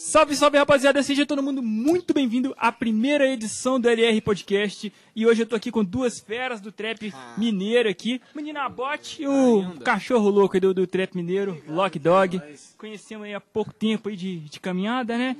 Salve, salve rapaziada, seja todo mundo muito bem-vindo à primeira edição do LR Podcast. E hoje eu tô aqui com duas feras do trap mineiro aqui, Menina Bote e o cachorro louco aí do, do trap mineiro, Lock Dog. Conhecemos aí há pouco tempo aí de, de caminhada, né?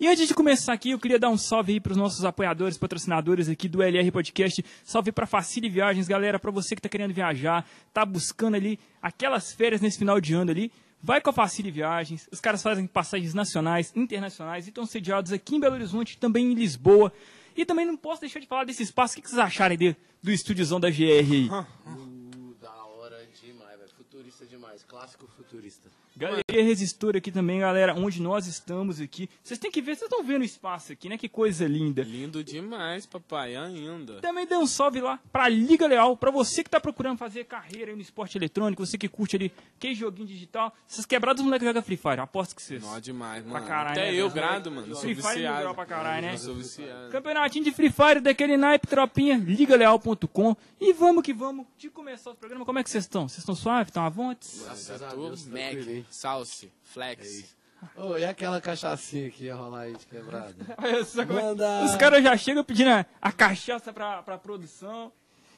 E antes de começar aqui, eu queria dar um salve aí pros nossos apoiadores, patrocinadores aqui do LR Podcast. Salve pra Facile Viagens, galera, pra você que tá querendo viajar, tá buscando ali aquelas férias nesse final de ano ali. Vai com a Facile Viagens, os caras fazem passagens nacionais, internacionais e estão sediados aqui em Belo Horizonte, também em Lisboa. E também não posso deixar de falar desse espaço. O que vocês acharem de, do estúdiozão da GR aí? Uh, da hora demais, velho. Futurista demais. Clássico futurista. Galeria Resistor aqui também, galera, onde nós estamos aqui. Vocês têm que ver, vocês estão vendo o espaço aqui, né? Que coisa linda. Lindo demais, papai, ainda. Também dê um salve lá pra Liga Leal, pra você que tá procurando fazer carreira aí no esporte eletrônico, você que curte ali que joguinho digital. Essas quebradas, os moleques jogam Free Fire, aposto que vocês. Nó demais, mano. Pra caralho, Até né, eu grado, mano. Sou Free Fire é viciado. legal pra caralho, né? Eu sou viciado. Campeonatinho de Free Fire daquele naipe, tropinha, ligaleal.com. E vamos que vamos, de começar o programa, como é que vocês estão? Vocês estão suaves? Estão à vontade? Graças a Deus, Mac, tranquilinho. Salse, Flex. Ô, e aquela cachaçinha que ia rolar aí de quebrada? É- Manda! Os caras já chegam pedindo a, a cachaça pra, pra produção.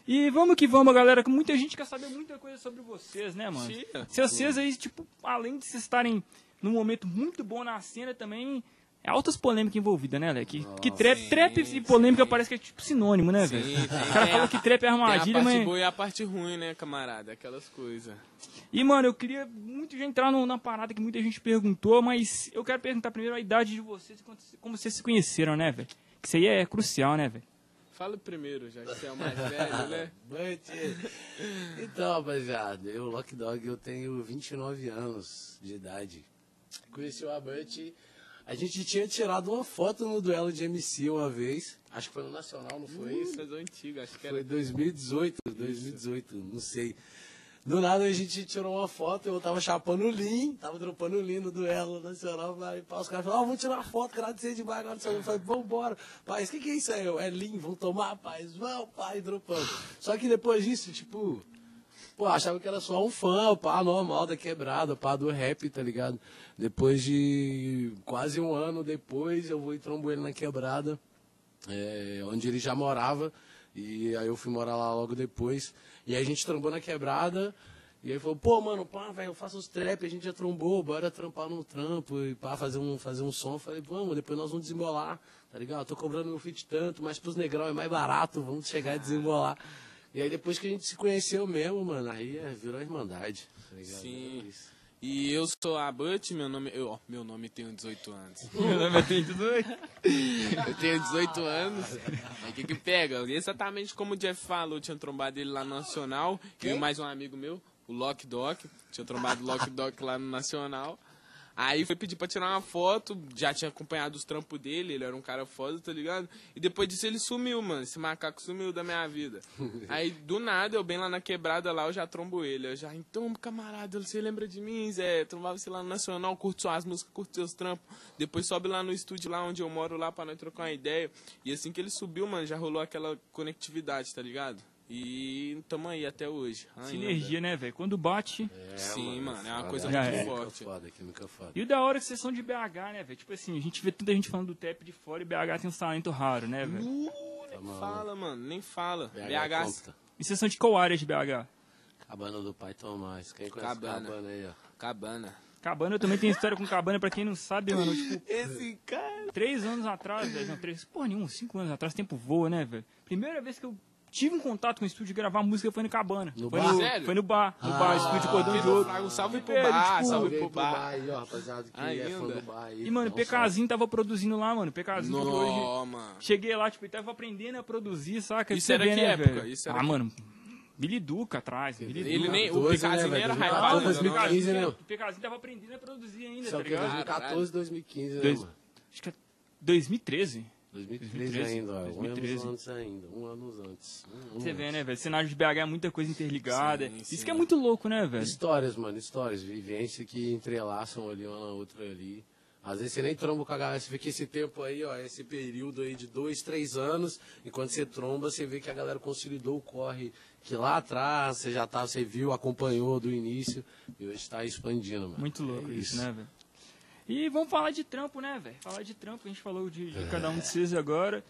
E vamos que vamos, galera, que muita gente quer saber muita coisa sobre vocês, né, mano? Se vocês aí, tipo, além de vocês estarem num momento muito bom na cena, também é altas polêmicas envolvidas, né, Leque? Que, que trap, sim, trap e polêmica sim. parece que é tipo sinônimo, né, velho? O cara fala que trap é Tem a armadilha, parte mas... boa e a parte ruim, né, camarada? Aquelas coisas. E, mano, eu queria muito já entrar no- na parada que muita gente perguntou, mas eu quero perguntar primeiro a idade de vocês e como vocês se conheceram, né, velho? Que isso aí é crucial, né, velho? Fala primeiro, já que você é o mais velho, né? Então, rapaziada, eu, Lock Dog, eu tenho 29 anos de idade. Conheci o Abante. A gente tinha tirado uma foto no duelo de MC uma vez. Acho que foi no Nacional, não foi isso? Isso é do antigo, acho que Foi era. 2018, 2018, não sei. Do nada a gente tirou uma foto, eu tava chapando o Lean, tava dropando o Lean no duelo nacional, pá, os caras falaram, ó, vamos tirar uma foto, agradecer demais, agora eu falei, vambora. Pai, o que que é isso aí? Eu, é Lean, vamos tomar, pai, vamos, pai, dropando. Só que depois disso, tipo, pô, achava que era só um fã, pá, normal da quebrada, pá, do rap, tá ligado? Depois de quase um ano depois, eu vou e trombo ele na quebrada é, onde ele já morava. E aí eu fui morar lá logo depois. E aí a gente trombou na quebrada. E aí falou, pô, mano, pá, velho, eu faço os trap, a gente já trombou, bora trampar no trampo e pá, fazer um, fazer um som. Falei, vamos, depois nós vamos desembolar, tá ligado? Eu tô cobrando meu fit tanto, mas pros negrão é mais barato, vamos chegar e desembolar. E aí depois que a gente se conheceu mesmo, mano, aí é, virou irmandade, tá ligado? Sim. É. E eu sou a Butch, meu nome. Eu, ó, meu nome tem 18 anos. Meu nome é 32. Eu tenho 18 anos. Aí o que que pega? Exatamente como o Jeff falou, eu tinha trombado ele lá no Nacional. Eu e mais um amigo meu, o Lock Doc. Tinha trombado o Lock Doc lá no Nacional. Aí foi pedir pra tirar uma foto, já tinha acompanhado os trampos dele, ele era um cara foda, tá ligado? E depois disso ele sumiu, mano. Esse macaco sumiu da minha vida. Aí do nada, eu bem lá na quebrada lá, eu já trombo ele. Eu já, então, camarada, você lembra de mim, Zé? Trombava você lá no Nacional, curte suas músicas, curte seus trampos. Depois sobe lá no estúdio lá onde eu moro lá pra nós trocar uma ideia. E assim que ele subiu, mano, já rolou aquela conectividade, tá ligado? E tamo aí até hoje. ainda. Sinergia, né, velho? Quando bate. É, Sim, mano, é uma coisa Já química é. forte. Foda, química foda. E o da hora é que vocês são de BH, né, velho? Tipo assim, a gente vê tanta gente falando do trap de fora e BH tem um talento raro, né, velho? Uh, nem fala, mano, nem fala. BH, BH, conta. E vocês são de qual área de BH? Cabana do Pai Tomás. Quem conhece Cabana. Cabana, aí, ó? Cabana. Cabana, eu também tenho história com Cabana, pra quem não sabe, mano. Tipo, Esse cara. três anos atrás, velho. Não, três, porra nenhum, cinco anos atrás, tempo voa, né, velho? Primeira vez que eu tive um contato com o estúdio de gravar música foi no Cabana. No foi bar? No, Sério? foi no bar, no Ah, bar, estúdio Cordão de Ouro. Um salve pro bar, tipo, salve pro pro bar. aí, ó, rapaziada, que é fã do bar aí. E, mano, o Dá um PKzinho tava produzindo lá, mano. O PKzinho que hoje... Mano. Cheguei lá, tipo, ele tava aprendendo a produzir, saca? Isso Você era vê, que né, época? velho? Isso era ah, que- mano, Billy Duca atrás, Billy Ele Duca. nem. O 12, né, era 2014, hypado, ainda, não. 2015, né? O PKzinho tava aprendendo a produzir ainda, Só tá que ligado? 2014, 2015, né, Dois- mano? Acho que é 2013. 2013 2013, ainda, ó. Um 2013. ano antes ainda. Um ano antes. Um, um Você vê, antes. né, velho? Cenário de BH é muita coisa interligada. Sim, Isso sim. que é muito louco, né, velho? Histórias, mano, histórias. Vivência que entrelaçam ali uma na outra ali. Às vezes você nem tromba com a galera, você vê que esse tempo aí, ó, esse período aí de dois, três anos, e quando você tromba, você vê que a galera consolidou o corre que lá atrás você já tá, você viu, acompanhou do início, e hoje está expandindo, mano. Muito louco É isso, né, velho? E vamos falar de trampo, né, velho? Falar de trampo, a gente falou de, de cada um de vocês agora.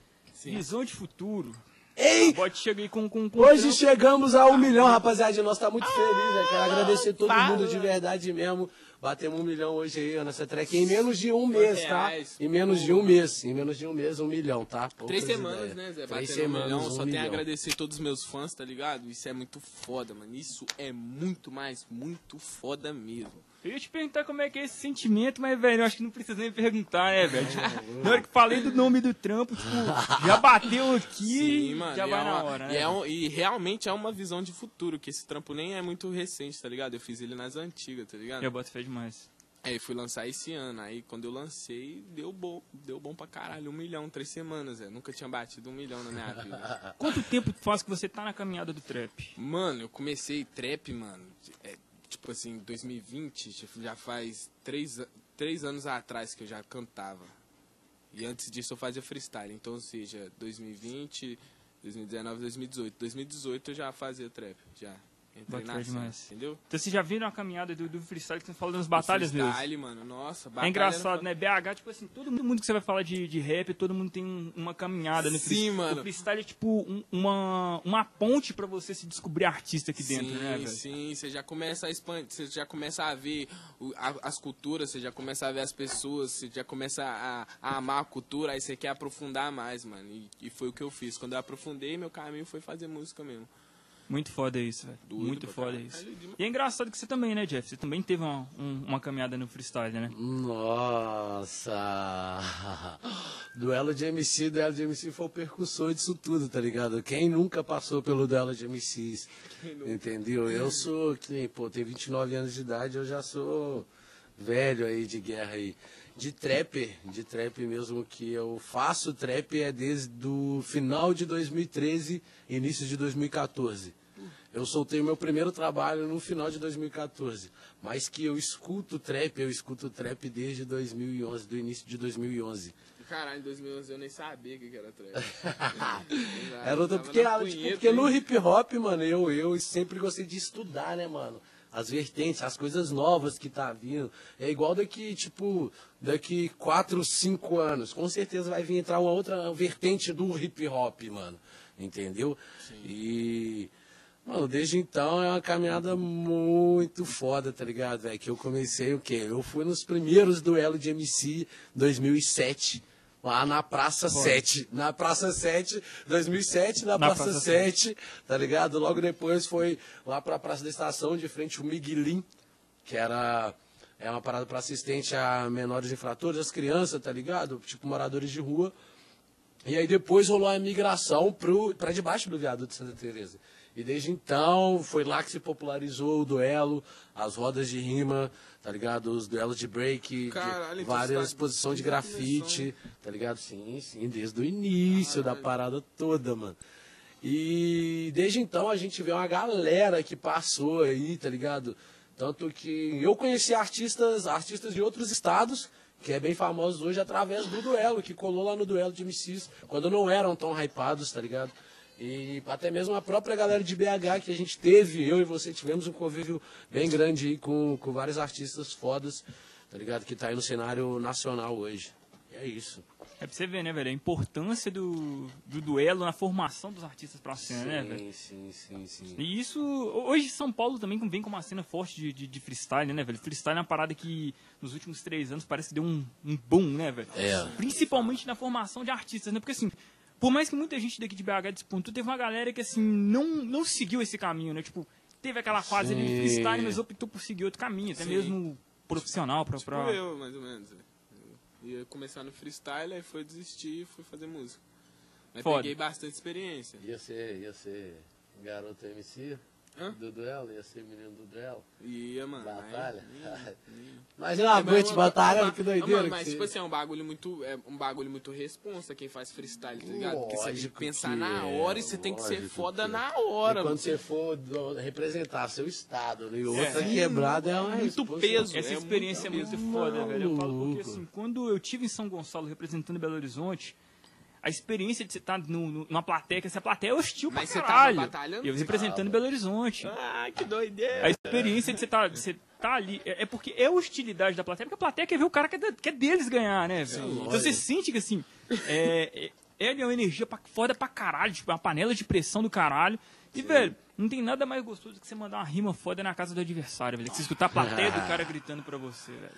Visão de futuro. Ei! Pode chegar aí com, com, com Hoje trampo. chegamos a um milhão, rapaziada. Nós tá muito feliz, né? Quero agradecer todo mundo de verdade mesmo. Batemos um milhão hoje aí, ó, nessa track. Em menos de um mês, tá? Em menos de um mês. Em menos de um mês, um milhão, tá? Três Poucas semanas, ideias. né, Zé? Três Batendo um semanas, milhão. um Só tenho milhão. a agradecer todos os meus fãs, tá ligado? Isso é muito foda, mano. Isso é muito mais, muito foda mesmo. Eu ia te perguntar como é que é esse sentimento, mas, velho, eu acho que não precisa nem perguntar, né, velho? Tipo, na hora que falei do nome do trampo, tipo, já bateu aqui, Sim, mano. já e vai é na hora, e, né? é um- e realmente é uma visão de futuro, que esse trampo nem é muito recente, tá ligado? Eu fiz ele nas antigas, tá ligado? Eu boto fé demais. Aí fui lançar esse ano. Aí quando eu lancei, deu bom. Deu bom pra caralho. Um milhão, três semanas, é. Nunca tinha batido um milhão na minha vida. Quanto tempo faz que você tá na caminhada do trap? Mano, eu comecei trap, mano. é, tipo assim, 2020, tipo, já faz três, três anos atrás que eu já cantava. E antes disso eu fazia freestyle. Então, ou seja, 2020, 2019, 2018. 2018 eu já fazia trap, já. Entrei na cena, entendeu? Então você já viu na caminhada do, do freestyle que você falou das batalhas mesmo? freestyle, mano, nossa. É batalha engraçado, era- né? BH, tipo assim, todo mundo que você vai falar de, de rap, todo mundo tem um- uma caminhada no Sim, freestyle. mano. O freestyle é tipo um- uma, uma ponte pra você se descobrir artista aqui dentro, sim, né, velho? Sim, você já começa a expandir, você já começa a ver o- a- as culturas, você já começa a ver as pessoas, você já começa a, a amar a cultura, aí você quer aprofundar mais, mano. E, e foi o que eu fiz. Quando eu aprofundei, meu caminho foi fazer música mesmo. Muito foda isso, velho. Muito foda caralho. isso. E é engraçado que você também, né, Jeff? Você também teve uma, um- uma caminhada no freestyle, né? Nossa! Duelo de MC, duelo de MC foi o percussor disso tudo, tá ligado? Quem nunca passou pelo duelo de MCs? Entendeu? Eu sou, que nem, pô, tenho 29 anos de idade, eu já sou velho aí de guerra aí. De trap, de trap mesmo que eu faço trap é desde o final de 2013, início de 2014. Eu soltei o meu primeiro trabalho no final de 2014, mas que eu escuto trap, eu escuto trap desde 2011, do início de 2011. Caralho, em 2011 eu nem sabia o que era trap. Era outra, porque, tipo, porque no hip hop, mano, eu, eu sempre gostei de estudar, né, mano? As vertentes, as coisas novas que tá vindo. É igual daqui, tipo, daqui 4, 5 anos. Com certeza vai vir entrar uma outra vertente do hip hop, mano. Entendeu? E. Mano, desde então é uma caminhada muito foda, tá ligado, velho? Que eu comecei o quê? Eu fui nos primeiros duelos de MC 2007, lá na Praça 7. Na Praça 7, 2007, na, Na Praça, Praça 7, tá ligado? Logo depois foi lá pra Praça da Estação, de frente ao Miguelim, que era é uma parada para assistente a menores infratores, as crianças, tá ligado? Tipo moradores de rua. E aí depois rolou a migração pro, pra debaixo do viaduto de Santa Teresa. E desde então foi lá que se popularizou o duelo, as rodas de rima, tá ligado? Os duelos de break, de Caralho, então várias tá exposições de grafite, tá ligado? Sim, sim, desde o início da parada toda, mano. E desde então a gente vê uma galera que passou aí, tá ligado? Tanto que eu conheci artistas, artistas de outros estados, que é bem famosos hoje através do duelo, que colou lá no duelo de MCs, quando não eram tão hypados, tá ligado? E até mesmo a própria galera de BH que a gente teve, eu e você tivemos um convívio bem grande aí com, com vários artistas fodas, tá ligado? Que tá aí no cenário nacional hoje. E é isso. É pra você ver, né, velho? A importância do, do duelo na formação dos artistas pra cena, né, velho? Sim, sim, sim, sim. E isso, hoje São Paulo também vem com uma cena forte de, de, de freestyle, né, velho? Freestyle é uma parada que nos últimos três anos parece que deu um, um boom, né, velho? É. Principalmente na formação de artistas, né? Porque assim, por mais que muita gente daqui de BH despontou, teve uma galera que assim, não, não seguiu esse caminho, né? Tipo, teve aquela fase ali de freestyle, mas optou por seguir outro caminho, até Sim. mesmo profissional, pra, Tipo pra... eu, mais ou menos. Eu ia começar no freestyle, aí foi desistir e fui fazer música. Mas Foda. peguei bastante experiência. Ia ser, ia ser garoto MC Hã? do duelo, ia ser menino do duelo. Ia, mano. Batalha. aí- Imagina uma noite de batalha, mas- que Não, doideira. mano, mas tipo assim, é um bagulho muito, é um bagulho muito responsa quem faz freestyle, tá ligado? Porque você tem que pensar que na é, hora e você tem que ser foda que é. na E hora. quando você for do- representar seu estado né, e outra É. quebrada, é uma Muito responsa- peso. Essa É experiência é muito muito foda, velho. Eu falo porque, assim, quando eu tive em São Gonçalo representando Belo Horizonte, a experiência de você estar no, no- numa plateia, que essa plateia é hostil Mas pra você tava caralho. Eu representando Belo Horizonte. Ah, que doideira. A experiência de você estar de você tá ali. É, é porque é hostilidade da plateia, porque a plateia quer ver o cara que é, que é deles ganhar, né, velho? Então você sente que, assim, é, é, é uma energia pra, foda pra caralho, tipo, uma panela de pressão do caralho. E, velho, não tem nada mais gostoso do que você mandar uma rima foda na casa do adversário, velho. Que você escutar a plateia do cara gritando pra você, velho.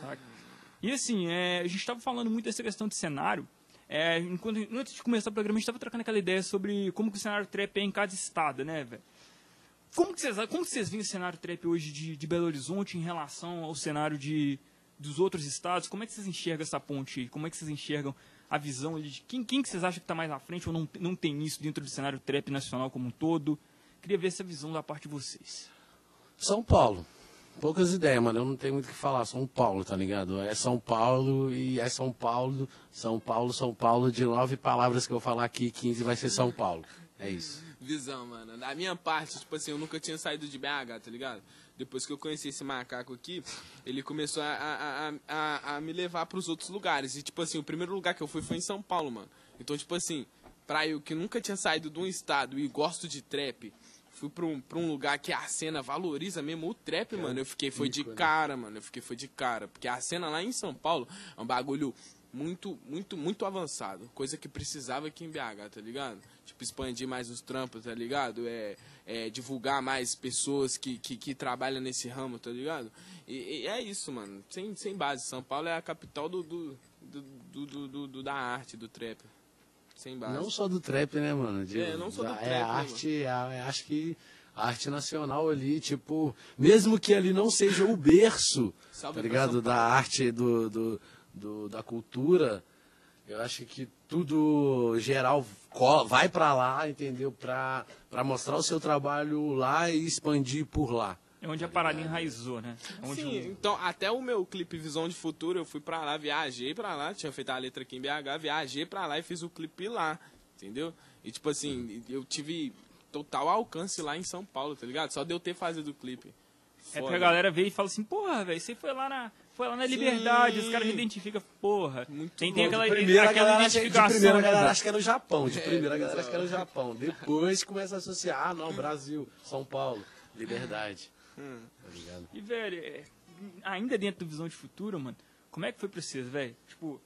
Saca? E assim, é, a gente tava falando muito dessa questão de cenário. É, enquanto, antes de começar o programa, a gente tava trocando aquela ideia sobre como que o cenário trap é em cada estado, né, velho? Como que vocês, como que vocês veem o cenário trap hoje de, de Belo Horizonte em relação ao cenário de, dos outros estados? Como é que vocês enxergam essa ponte aí? Como é que vocês enxergam a visão de quem, quem que vocês acham que está mais à frente ou não, não tem isso dentro do cenário trap nacional como um todo? Queria ver essa visão da parte de vocês. São Paulo. Poucas ideias, mano. Eu não tenho muito o que falar. São Paulo, tá ligado? É São Paulo e é São Paulo. São Paulo, São Paulo. De nove palavras que eu falar aqui, 15 vai ser São Paulo. É isso. Visão, mano. Da minha parte, tipo assim, eu nunca tinha saído de BH, tá ligado? Depois que eu conheci esse macaco aqui, ele começou a, a, a, a, me levar pros outros lugares. E, tipo assim, o primeiro lugar que eu fui foi em São Paulo, mano. Então, tipo assim, pra eu que nunca tinha saído de um estado e gosto de trap, fui pra um, pra um lugar que a cena valoriza mesmo o trap, mano. Eu fiquei, foi de cara, mano. Eu fiquei, foi de cara. Porque a cena lá em São Paulo é um bagulho muito, muito, muito avançado. Coisa que precisava aqui em BH, tá ligado? Tipo, expandir mais os trampos, tá ligado? É, é divulgar mais pessoas que, que, que trabalham nesse ramo, tá ligado? E, e é isso, mano. Sem, sem base. São Paulo é a capital do, do, do, do, do- do- do- da arte, do trap. Sem base. Não só do trap, né, mano? De- É, não só do da- trap, É né, a arte, é, a- é, acho que a arte nacional ali, tipo, mesmo que ali não seja o berço, Salve tá ligado? Da arte, do, do, do- da cultura, eu acho que tudo geral vai pra lá, entendeu? Pra, pra mostrar o seu trabalho lá e expandir por lá. É onde a parada enraizou, né? É onde Sim, então até o meu clipe Visão de Futuro, eu fui pra lá, viajei pra lá, tinha feito a letra aqui em BH, viajei pra lá e fiz o clipe lá, entendeu? E tipo assim, eu tive total alcance lá em São Paulo, tá ligado? Só de eu ter fazido o clipe. É Foda. pra galera ver e fala assim, porra, velho, você foi lá na. Foi lá na liberdade, os caras identificam, porra. Muito tem, tem aquela, De primeira, a aquela galera acha, de identificação. primeira a né, galera velho? acha que era o Japão. De primeira a galera acha que era o Japão. Depois começa a associar, ah, não, Brasil, São Paulo, liberdade. Tá ligado? E, velho, é, ainda dentro do Visão de Futuro, mano, como é que foi pra vocês, velho? Tipo,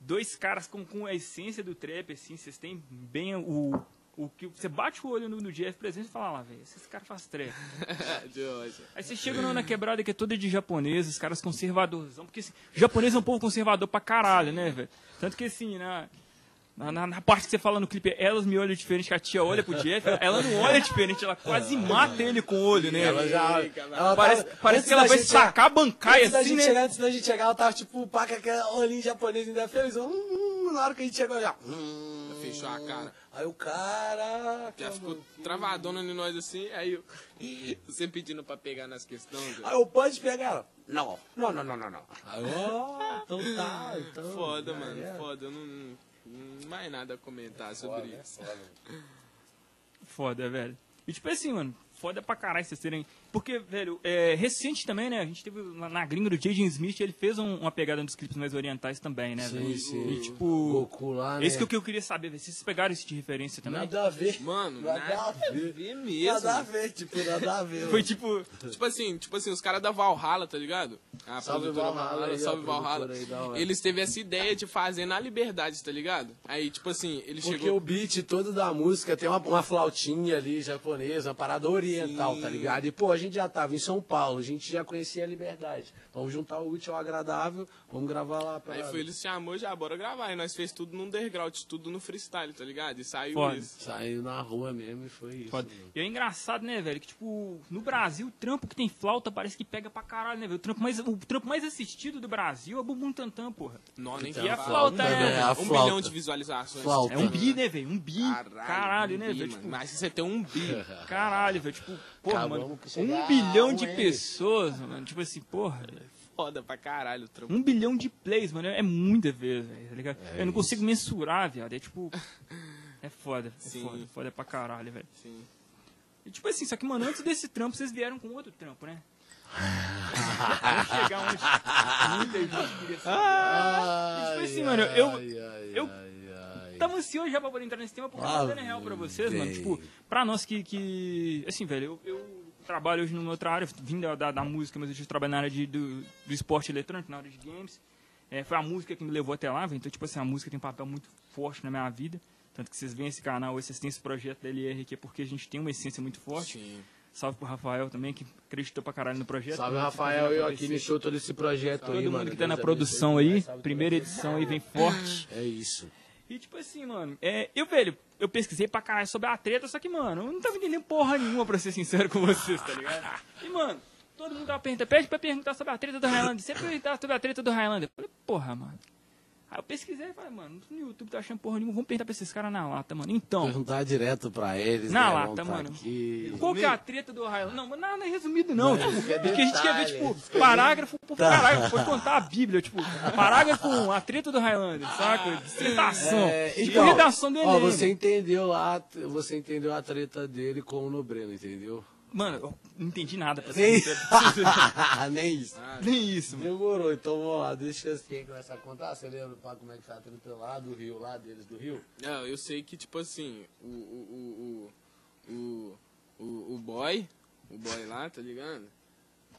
dois caras com, com a essência do trap, assim, vocês têm bem o. o que Você bate o olho no, no Jeff presente e fala lá, velho, esses caras fazem trap. Aí você chega na quebrada que é toda de japonês, os caras conservadorzão, porque assim, japonês é um povo conservador pra caralho, né, velho? Tanto que assim, na, na, na- na parte que você fala no clipe, elas me olham diferente, que a tia olha pro Jeff, ela não olha diferente, ela quase mata ele com o olho, né? Ela já. ela Parece, tava- parece que ela vai sacar a bancaia Antes da assim, gente né? chegar, antes da gente chegar, ela tava tipo, pá, com aquele olhinho japonês ainda feliz. Hum, hum, na hora que a gente chegou, já. Hum, Fechou a cara. Aí o cara. Já ficou travadona em nós assim, aí eu. Você pedindo pra pegar nas questões. velho. Aí eu pode pegar ela. Não, não, não, não, não, não. Aí, ó, então tá, então. Foda, mano, é. foda. Eu não, não mais nada a comentar sobre Foda, isso. foda. Foda, velho. E tipo assim, mano, foda pra caralho vocês terem. Porque, velho, é, recente também, né? A gente teve na, na gringa do Jaden Smith, ele fez um- uma pegada nos clipes mais orientais também, né, velho? Sim, sim. E tipo. Goku lá, né? Esse que eu, que eu queria saber, velho. Vocês pegaram isso de referência também? Nada a ver. Mano, nada, nada a ver. ver mesmo. Nada a ver, tipo, nada a ver. Foi tipo. Tipo assim, tipo assim, os caras da Valhalla, tá ligado? A Salve produtora Valhalla salve Valhalla. aí. Eles teve essa ideia de fazer na liberdade, tá ligado? Aí, tipo assim, ele Porque chegou. o beat todo da música tem uma, uma flautinha ali japonesa, uma parada oriental, Sim. tá ligado? E, pô, a gente já tava em São Paulo, a gente já conhecia a liberdade. Vamos juntar o útil ao agradável, vamos gravar lá pra Aí foi, ele chamou já, bora gravar. E nós fez tudo no underground, tudo no freestyle, tá ligado? E saiu Foda. isso. Saiu na rua mesmo e foi isso. Foda. mano. E é engraçado, né, velho? Que, tipo, no Brasil, o trampo que tem flauta parece que pega pra caralho, né, velho? O trampo mais, o trampo mais assistido do Brasil é o Bumbum Tantan, porra. Não, nem Então, que a flauta, um né? É, a um flauta. milhão de visualizações. Flauta. É um bi, né, velho? Um bi. Caralho, Caralho, um né, bi, velho? Tipo, Mas se você tem um bi. caralho, velho. Tipo, porra, Acabamos mano. Um bilhão a de pessoas, mano. Tipo assim, porra. Foda pra caralho o trampo. Um bilhão de plays, mano. É muita vez, velho. Tá ligado? É Eu não consigo mensurar, viado. É tipo. É foda. É Sim. foda. Foda pra caralho, velho. Sim. E tipo assim, só que, mano, antes desse trampo, vocês vieram com outro trampo, né? Vamos chegar onde muita gente queria saber. E, tipo assim, mano, eu- eu- Tava ansioso já pra poder entrar nesse tema, porque Ah, eu tô dando real pra vocês, mano. velho. Tipo, pra nós que, que. Assim, velho, eu, eu trabalho hoje numa outra área, vim da, da, da música, mas hoje eu trabalho na área de, do, do esporte eletrônico, na área de games. É, foi a música que me levou até lá, velho. Então, tipo assim, a música tem um papel muito forte na minha vida. Tanto que vocês veem esse canal, vocês têm esse projeto da LR aqui, é porque a gente tem uma essência muito forte. Sim. Salve pro Rafael também, que acreditou pra caralho no projeto. Salve, Rafael, eu aqui iniciou todo esse projeto Todo aí, mundo mano. que tá na Deus produção abençoe aí, primeira edição aí vem forte. É isso. E tipo assim, mano, é, eu, velho, eu pesquisei pra caralho sobre a treta, só que, mano, eu não tava entendendo porra nenhuma, pra ser sincero com vocês, tá ligado? E, mano, todo mundo tava perguntando, pede pra perguntar sobre a treta do Highlander, sempre perguntar sobre a treta do Highlander. Eu falei, porra, mano. Aí eu pesquisei e falei, mano, no YouTube tá achando porra nenhuma, vamos perguntar pra esses caras na lata, mano. Então, Perguntar direto pra eles. Na né, lata, vão tá mano. Aqui. qual que é a treta do Highlander? Não, mas nada é resumido, não. Não, tipo, é porque a gente quer ver, tipo, parágrafo por parágrafo, pode contar a Bíblia, tipo, parágrafo 1, a treta do Highlander, saca? Dissertação. É, tipo, então, redação do ó, Enem. você entendeu lá, você entendeu a treta dele com o Nobreno, entendeu? Mano, eu não entendi nada. Pra Nem. Nem isso. Nem isso, mano. Demorou, então vamos lá, deixa quem começar a contar. Você lembra pá, como é que foi a treta lá do Rio, lá deles do Rio? Não, eu sei que, tipo assim, o, o, o, o, o, o boy, o boy lá, tá ligado?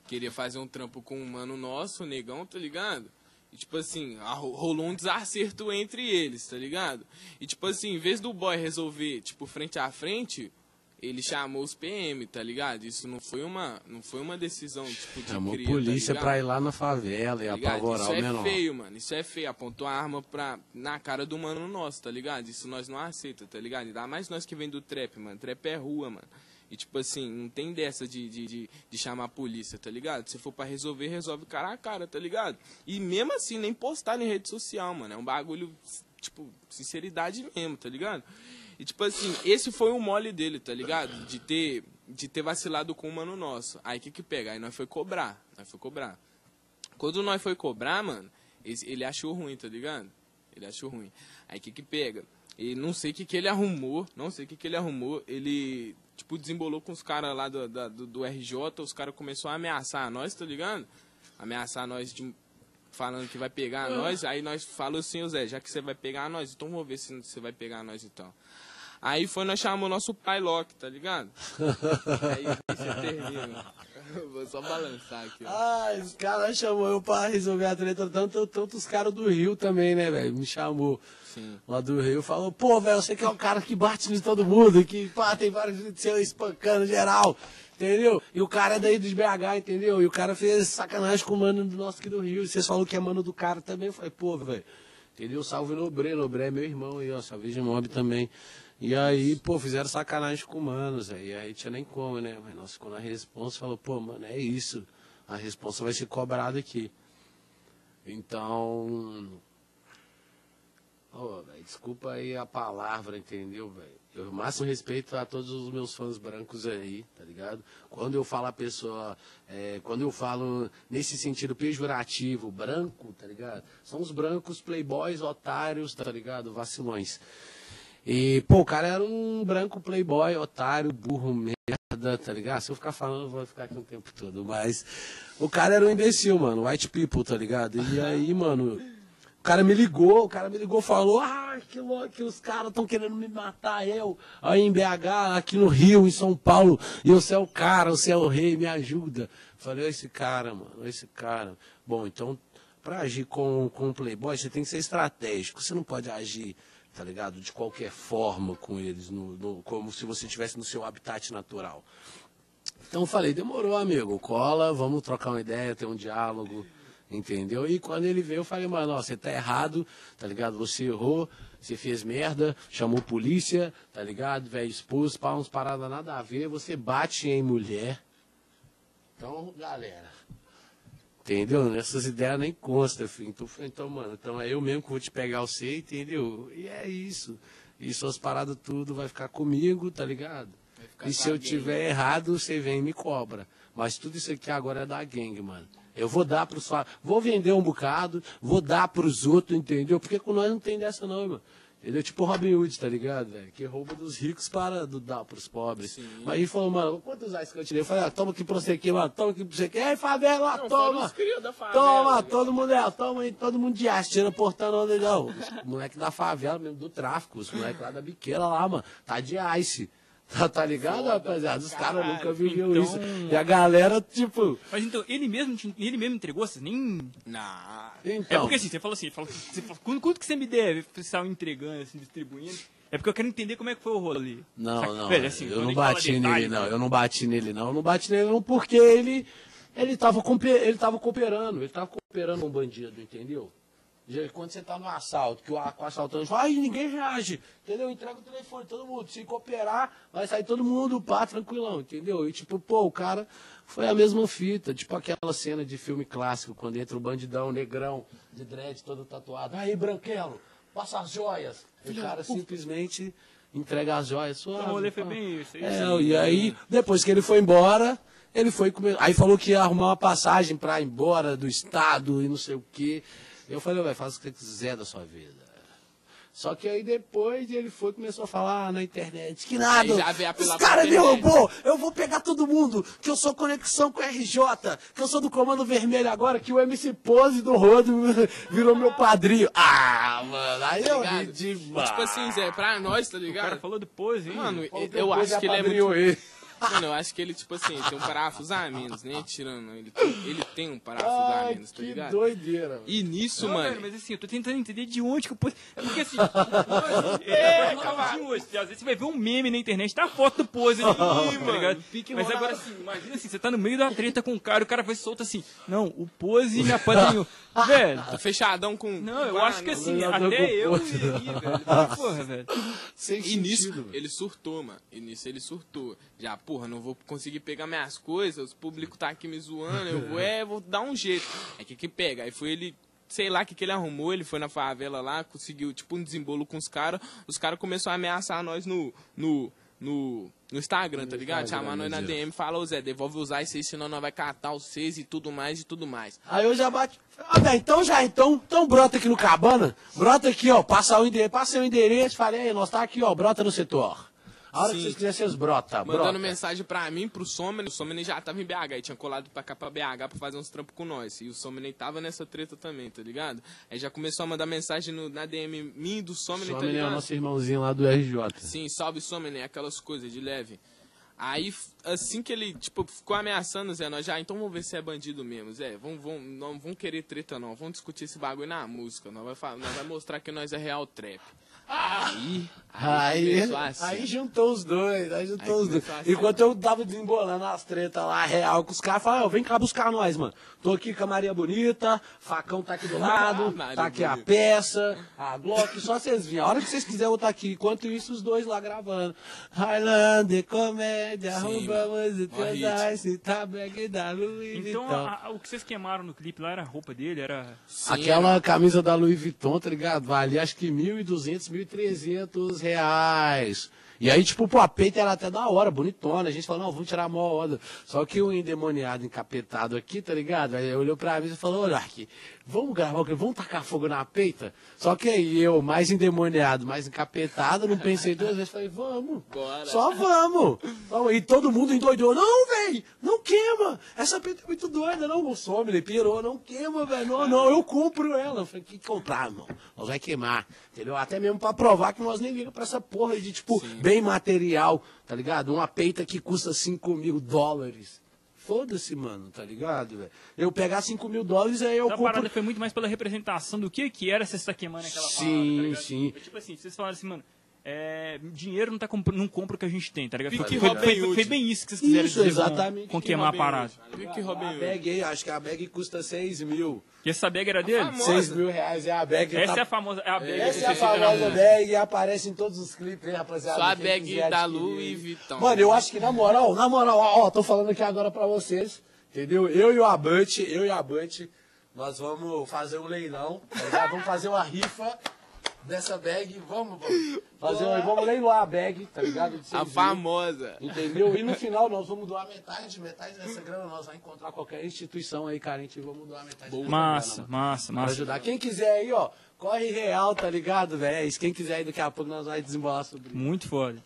Queria fazer um trampo com um mano nosso, o negão, tá ligado? E, tipo assim, rolou um desacerto entre eles, tá ligado? E, tipo assim, em vez do boy resolver, tipo, frente a frente, ele chamou os PM, tá ligado? Isso não foi uma, não foi uma decisão, tipo, de Chamou cria, polícia tá pra ir lá na favela e tá apavorar Isso o é menor. feio, mano. Isso é feio. Apontou a arma pra, na cara do mano nosso, tá ligado? Isso nós não aceita, tá ligado? Ainda mais nós que vem do trap, mano. Trap é rua, mano. E tipo assim, não tem dessa de, de, de, de chamar a polícia, tá ligado? Se for pra resolver, resolve cara a cara, tá ligado? E mesmo assim, nem postar em rede social, mano. É um bagulho, tipo, sinceridade mesmo, tá ligado? E tipo assim, esse foi o mole dele, tá ligado? De ter, de ter vacilado com o mano nosso. Aí o que que pega? Aí nós foi cobrar. Nós foi cobrar. Quando nós foi cobrar, mano, ele achou ruim, tá ligado? Ele achou ruim. Aí o que que pega? E não sei o que que ele arrumou, não sei o que que ele arrumou. Ele, tipo, desembolou com os caras lá do, do, do RJ, os caras começaram a ameaçar nós, tá ligado? Ameaçar nós de falando que vai pegar nós. Aí nós falou assim, Zé, já que você vai pegar nós, então vamos ver se você vai pegar nós então. Aí foi, nós chamamos nosso pai Loki, tá ligado? aí você termina. Vou só balançar aqui, ó. Ah, os caras chamou eu pra resolver a treta, tanto, tanto os caras do Rio também, né, velho? Me chamou Sim. lá do Rio, falou, pô, velho, você que é o cara que bate em todo mundo, que pá, tem vários vídeos seu espancando geral, entendeu? E o cara é daí dos BH, entendeu? E o cara fez sacanagem com o mano do nosso aqui do Rio, e vocês falaram que é mano do cara também, eu falei, pô, velho, entendeu? Salve Nobre, Nobre é meu irmão aí, ó, salve de mob também. E aí, pô, fizeram sacanagem com manos, aí aí tinha nem como, né? Mas nós ficou na responsa falou, pô, mano, é isso. A responsa vai ser cobrada aqui. Então. Ô, velho, desculpa aí a palavra, entendeu, velho? Eu máximo respeito a todos os meus fãs brancos aí, tá ligado? Quando eu falo a pessoa, é, quando eu falo nesse sentido pejorativo, branco, tá ligado? São os brancos playboys, otários, tá ligado? Vacilões. E, pô, o cara era um branco playboy, otário, burro, merda, tá ligado? Se eu ficar falando, eu vou ficar aqui o tempo todo. Mas o cara era um imbecil, mano. White people, tá ligado? E aí, mano, o cara me ligou, o cara me ligou falou, ah, que louco, que os caras estão querendo me matar, eu, aí em BH, aqui no Rio, em São Paulo, e você é o cara, você é o rei, me ajuda. Falei, "Ó esse cara, mano, esse cara. Bom, então, pra agir com, com o Playboy, você tem que ser estratégico. Você não pode agir, tá ligado? De qualquer forma com eles, no, no- como se você estivesse no seu habitat natural. Então eu falei, demorou, amigo, cola, vamos trocar uma ideia, ter um diálogo, entendeu? E quando ele veio, eu falei, mano, ó, você tá errado, tá ligado? Você errou, você fez merda, chamou polícia, tá ligado? Velho, expôs, pá, uns paradas nada a ver, você bate em mulher. Então, galera, entendeu? Nessas ideias nem consta, filho. Então, falei, então, mano, então é eu mesmo que vou te pegar você, entendeu? E é isso. E suas paradas tudo vai ficar comigo, tá ligado? E se eu tiver errado, você vem e me cobra. Mas tudo isso aqui agora é da gangue, mano. Eu vou dar pros Vou vender um bocado, vou dar pros outros, entendeu? Porque com nós não tem dessa não, irmão. Ele é tipo Robin Hood, tá ligado, velho? Que rouba dos ricos para do, dar pros pobres. Sim. Mas ele falou, mano, quantos reais que eu te dei? Eu falei, ah, toma aqui pra você aqui, mano, toma aqui pra você aqui. Ei, favela, Não, toma! favela, Toma, todo mundo é, toma aí, todo mundo de aço, tira portando onde não. Os moleque da favela mesmo, do tráfico, os moleques lá da biqueira lá, mano, tá de ice. Tá, tá ligado, rapaziada? Os caras nunca viviam então- isso. E a galera, tipo. Mas então, ele mesmo, te- ele mesmo entregou, você nem... Não. Então, É porque assim, você falou assim, falou, você falou, quanto, quanto que você me deve? Você entregando, assim, distribuindo. É porque eu quero entender como é que foi o rolê. Não, Saca? não. Velho, assim, eu não bati detalhe, nele, não. Eu não bati nele, não. Eu não bati nele, não, porque ele. Ele tava, ele tava cooperando. Ele tava cooperando um bandido, entendeu? Quando você tá no assalto, que o, o assaltante fala, ai, ninguém reage, entendeu? Entrega o telefone, todo mundo. Se cooperar, vai sair todo mundo, pá, tranquilão, entendeu? E tipo, pô, o cara foi a mesma fita, tipo aquela cena de filme clássico, quando entra o bandidão, negrão, de dread, todo tatuado. Aí, branquelo, passa as joias. E o cara simplesmente entrega as joias. Então, suave, o rolê foi bem isso. É, isso. e aí, depois que ele foi embora, ele foi comer. Aí falou que ia arrumar uma passagem pra ir embora do estado e não sei o quê. Eu falei, vai, faz o que você quiser da sua vida. Só que aí depois ele foi e começou a falar na internet que nada. Os caras derrubou, eu vou pegar todo mundo, que eu sou conexão com o RJ, que eu sou do Comando Vermelho agora, que o MC Pose do Rodo virou meu padrinho. Ah, mano, aí eu ri Ligado? demais. Tipo assim, Zé, pra nós, tá O cara ligado? falou do pose, hein? Mano, eu, eu acho que ele é muito. ele. Mano, eu acho que ele, tipo assim, tem um parafuso a menos, nem tirando. Ele tem, ele tem um parafuso a menos, tá que ligado? doideira. mano. E nisso, Não, mano. velho, mas assim, eu tô tentando entender de onde que o pose... É porque assim, o pose... É, calma. Hoje, às vezes você vai ver um meme na internet, tá a foto do pose ali, tá ligado? Pique Mas agora assim, imagina assim, você tá no meio da treta com o cara, o cara vai solto assim, não, o pose me apadrinhou. Velho... Tá fechadão com. Não, eu acho que assim, não, até eu iria, velho. Porra, velho. Sem E nisso, sentido. ele surtou, mano. E nisso ele surtou. Já, porra, não vou conseguir pegar minhas coisas, o público tá aqui me zoando, eu vou, é, vou dar um jeito. Aí que que pega? Aí foi ele, sei lá o que, que ele arrumou, ele foi na favela lá, conseguiu, tipo, um desembolo com os caras. Os caras começaram a ameaçar nós no. no. no. no Instagram, tá ligado? Instagram, Chamar nós na DM, fala, ô Zé, devolve os aí, senão nós vai catar os seis e tudo mais e tudo mais. Aí eu já bate. Ah, velho, então já, então, então brota aqui no Cabana. Brota aqui, ó. Passa o endereço, passa o endereço. Falei, aí, nós tá aqui, ó. Brota no setor. A hora Sim. que vocês quiserem, vocês brota. Mandando brota. mensagem pra mim, pro Somni. O Somni já tava em BH e tinha colado pra cá pra BH pra fazer uns trampos com nós. E o Somni tava nessa treta também, tá ligado? Aí já começou a mandar mensagem no- na DM e do Somni, Só tá é o nosso irmãozinho lá do RJ. Sim, salve Somni, aquelas coisas de leve. Aí, assim que ele, tipo, ficou ameaçando, Zé, nós já, então vamos ver se é bandido mesmo, Zé. Vamos, vamos, não vamos querer treta, não. Vamos discutir esse bagulho na música. Nós vai, nós vai mostrar que nós é real trap. Aí, Aí, assim. aí juntou os dois, aí juntou Aí os dois. assim. Enquanto eu tava desembolando as tretas lá, real, com os caras, falaram, ó, vem cá buscar nós, mano. Tô aqui com a Maria Bonita, facão tá aqui do lado, Maria tá aqui a peça, a Glock, só vocês virem. A hora que vocês quiserem eu estar aqui. Enquanto isso, os dois lá gravando. Highlander, comédia, Sim, roubamos o mó hit. teu dice, tá bag da Louis Então, Vuitton. a- a- o que vocês queimaram no clipe lá era a roupa dele, era... sim, Aquela camisa da Louis Vuitton, tá ligado? Vale acho que 1.200, 1.300 reais. eyes. E aí, tipo, pô, a peita era até da hora, bonitona. A gente falou, não, vamos tirar a maior onda. Só que o endemoniado encapetado aqui, tá ligado? Aí olhou pra mim e falou, olha aqui, vamos gravar o quê? Vamos tacar fogo na peita? Só que aí eu, mais endemoniado, mais encapetado, não pensei duas vezes. Falei, vamos. Bora. Só vamos. E todo mundo endoidou. Não, velho, não queima. Essa peita é muito doida, não. O some, ele pirou. Não queima, velho. Não, não, eu compro ela. Eu falei, que comprar, irmão? Nós vai queimar. Entendeu? Até mesmo pra provar que nós nem ligamos pra essa porra de, tipo, bem material, tá ligado? Uma peita que custa 5 mil dólares. Foda-se, mano, tá ligado, velho? Eu pegar 5 mil dólares, aí eu a compro... parada foi muito mais pela representação do que que era estar queimando aquela Sim, parada, tá sim. Foi tipo assim, vocês falaram assim, mano, é, dinheiro não, tá compr- não compra o que a gente tem, tá ligado? Foi, Pique foi, Robin foi- foi bem isso que vocês quiseram Isso, dizer com- exatamente. com, Que queimar a parada. Pique Robin A bag aí, acho que a bag custa 6 mil. E essa bag era dele? famosa. 6 mil reais é a bag. Essa tá- é a famosa, é a bag Essa é a famosa bag e aparece em todos os clipes, hein, rapaziada. Só a bag da Louis aí. Vuitton. Mano, eu acho que na moral, na moral, ó, tô falando aqui agora pra vocês, entendeu? Eu e o Abante, eu e o Abante, nós vamos fazer um leilão, tá? Vamos fazer uma rifa dessa bag, vamos, vamos. Fazer uma, vamos leiloar a bag, tá ligado? A mil. famosa. Entendeu? E no final nós vamos doar metade, metade dessa grana nós vamos encontrar qualquer instituição aí carente e vamos doar metade dessa Massa, grana, mano. massa, Pra massa. ajudar. Quem quiser aí, ó, corre real, tá ligado, velho? Quem quiser aí, daqui a pouco nós vamos desembolar sobre isso. Muito foda.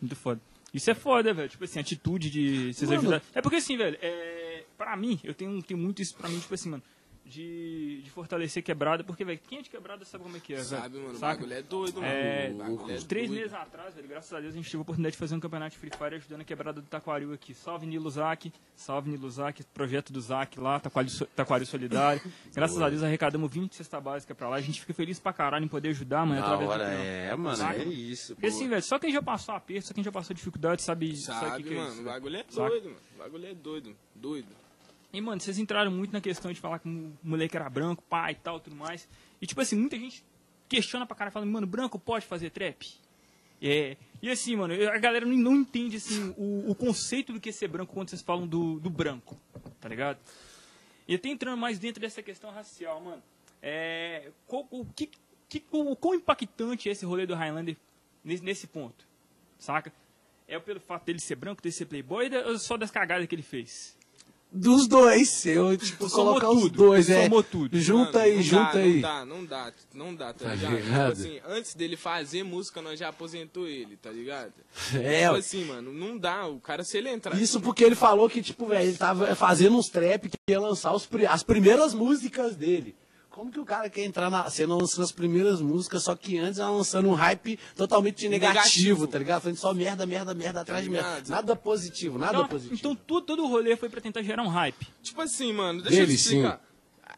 Muito foda. Isso é foda, velho. Tipo assim, atitude de vocês Mano. ajudar. É porque assim, velho, é... pra mim, eu tenho, tenho muito isso pra mim, tipo assim, mano. De, de fortalecer quebrada, porque, velho, quem é de quebrada sabe como é que é, velho. Sabe, mano, o Saca? bagulho é doido, mano. É, o é três doido. meses atrás, velho, graças a Deus, a gente teve a oportunidade de fazer um campeonato de Free Fire ajudando a quebrada do Taquaril aqui. Salve Nilo Zac, salve Nilo Zac, projeto do Zac lá, Taquaril, Taquaril Solidário. Graças a Deus arrecadamos 20 cesta básica pra lá. A gente fica feliz pra caralho em poder ajudar, mano, Da através do hora, trampo. é, mano, Saca? é isso. Porque assim, velho, só quem já passou aperto, só quem já passou dificuldade sabe, sabe, o Sabe, que, que é mano, isso. o bagulho é Saca? doido, mano. O bagulho é doido, doido. E, mano, vocês entraram muito na questão de falar que o moleque era branco, pai e tal, tudo mais. E, tipo assim, muita gente questiona pra cara, falando, mano, branco pode fazer trap? É. E assim, mano, a galera não, entende, assim, o, o conceito do que é ser branco quando vocês falam do, do branco, tá ligado? E até entrando mais dentro dessa questão racial, mano, é. Qual, o, que, que, o quão impactante é esse rolê do Highlander nesse, nesse ponto, saca? É pelo fato dele ser branco, dele ser playboy, ou só das cagadas que ele fez? Dos dois, eu, tipo, Somou colocar os dois, é. somou tudo. Junta Mano, aí, junta dá, aí. Não dá, não dá, não dá, tá, Tá ligado? ligado? Tipo assim, antes dele fazer música, nós já aposentou ele, tá ligado? É, tipo assim, mano, não dá. O cara, se ele entrar. Isso porque ele falou que, tipo, velho, ele tava fazendo uns trap que ia lançar os as primeiras músicas dele. Como que o cara quer entrar na cena lançando as primeiras músicas, só que antes ela lançando um hype totalmente negativo, Negativo. tá ligado? Fazendo só merda, merda, merda atrás de merda. Nada positivo, nada Então, positivo. então tudo, todo o rolê foi pra tentar gerar um hype. Tipo assim, mano, deixa Dele, eu te explicar.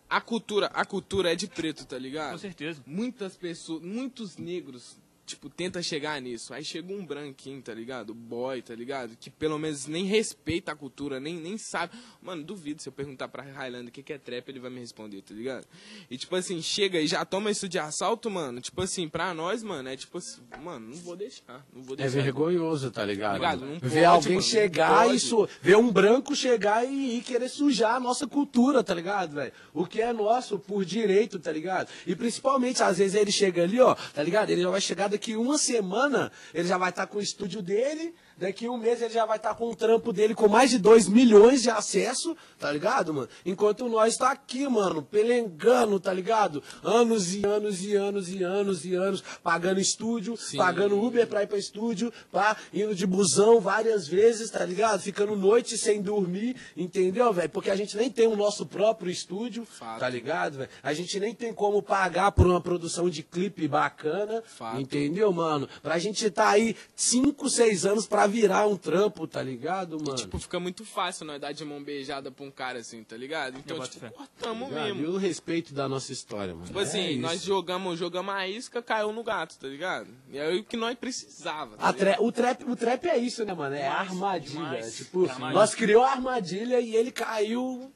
A a cultura, a cultura é de preto, tá ligado? Com certeza. Muitas pessoas, muitos negros, tipo, tenta chegar nisso. Aí chega um branquinho, tá ligado? Boy, tá ligado? Que pelo menos nem respeita a cultura, nem, nem sabe. Mano, duvido se eu perguntar pra Highlander o que, que é trap, ele vai me responder, tá ligado? E tipo assim, chega e já toma isso de assalto, mano. Tipo assim, pra nós, mano, é tipo assim, mano, não vou deixar. Não vou É deixar. vergonhoso, tá ligado? Ligado? Não ver pode, alguém mano, chegar e su... ver um branco chegar e, e querer sujar a nossa cultura, tá ligado, velho? O que é nosso por direito, tá ligado? E principalmente, às vezes ele chega ali, ó, tá ligado? Ele já vai chegar daqui uma semana, ele já vai estar com o estúdio dele, daqui um mês ele já vai estar com o trampo dele com mais de 2 milhões de acesso, tá ligado, mano? Enquanto nós tá aqui, mano, pelengando, tá ligado? Anos e anos e anos e anos e anos, pagando estúdio, pagando Uber pra ir pra estúdio, pá, indo de busão várias vezes, tá ligado? Ficando noite sem dormir, entendeu, velho? Porque a gente nem tem o nosso próprio estúdio, Fato. tá ligado, velho? A gente nem tem como pagar por uma produção de clipe bacana, Fato. entendeu, mano? Pra gente tá aí 5, 6 anos pra virar um trampo, tá ligado, mano? Tipo, fica muito fácil nós dar de mão beijada pra um cara assim, tá ligado? Então, tipo, fé. cortamos Tá mesmo. E o respeito da nossa história, mano. Tipo assim, É isso. nós jogamos, jogamos a isca, caiu no gato, tá ligado? E aí o que nós precisava. Tá tra- o, trap, o trap é isso, né, mano? É Demais, armadilha. demais. Tipo, Demais. nós criou a armadilha e ele caiu.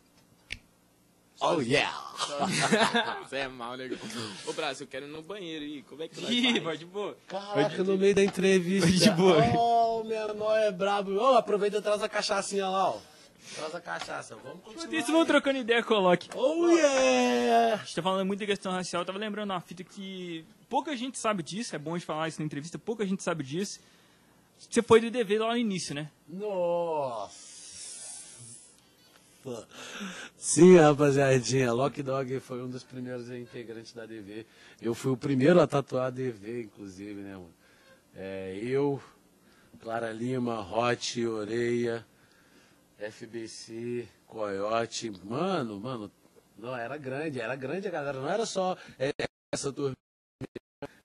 Oh yeah! Você é mal, legal. Ô, Braço, eu quero ir no banheiro aí. Como é que nós Ih, vai de boa. Caraca, no meio da entrevista. De boa. Oh, menor é brabo. Ô, aproveita e traz a cachaçinha lá, ó. Traz a cachaça. Vamos Enquanto continuar. isso, vamos trocando ideia, coloque. Oh yeah! A gente tá falando muito da questão racial, eu tava lembrando uma fita que pouca gente sabe disso, é bom de falar isso na entrevista, pouca gente sabe disso. Você foi do DV lá no início, né? Nossa! Sim, rapaziadinha. Lock Dog foi um dos primeiros integrantes da DV. Eu fui o primeiro a tatuar a DV, inclusive, né, mano? É, eu, Clara Lima, Hot, Oreia, FBC, Coyote. Mano, mano, não, era grande, era grande a galera. Não era só é, essa turma.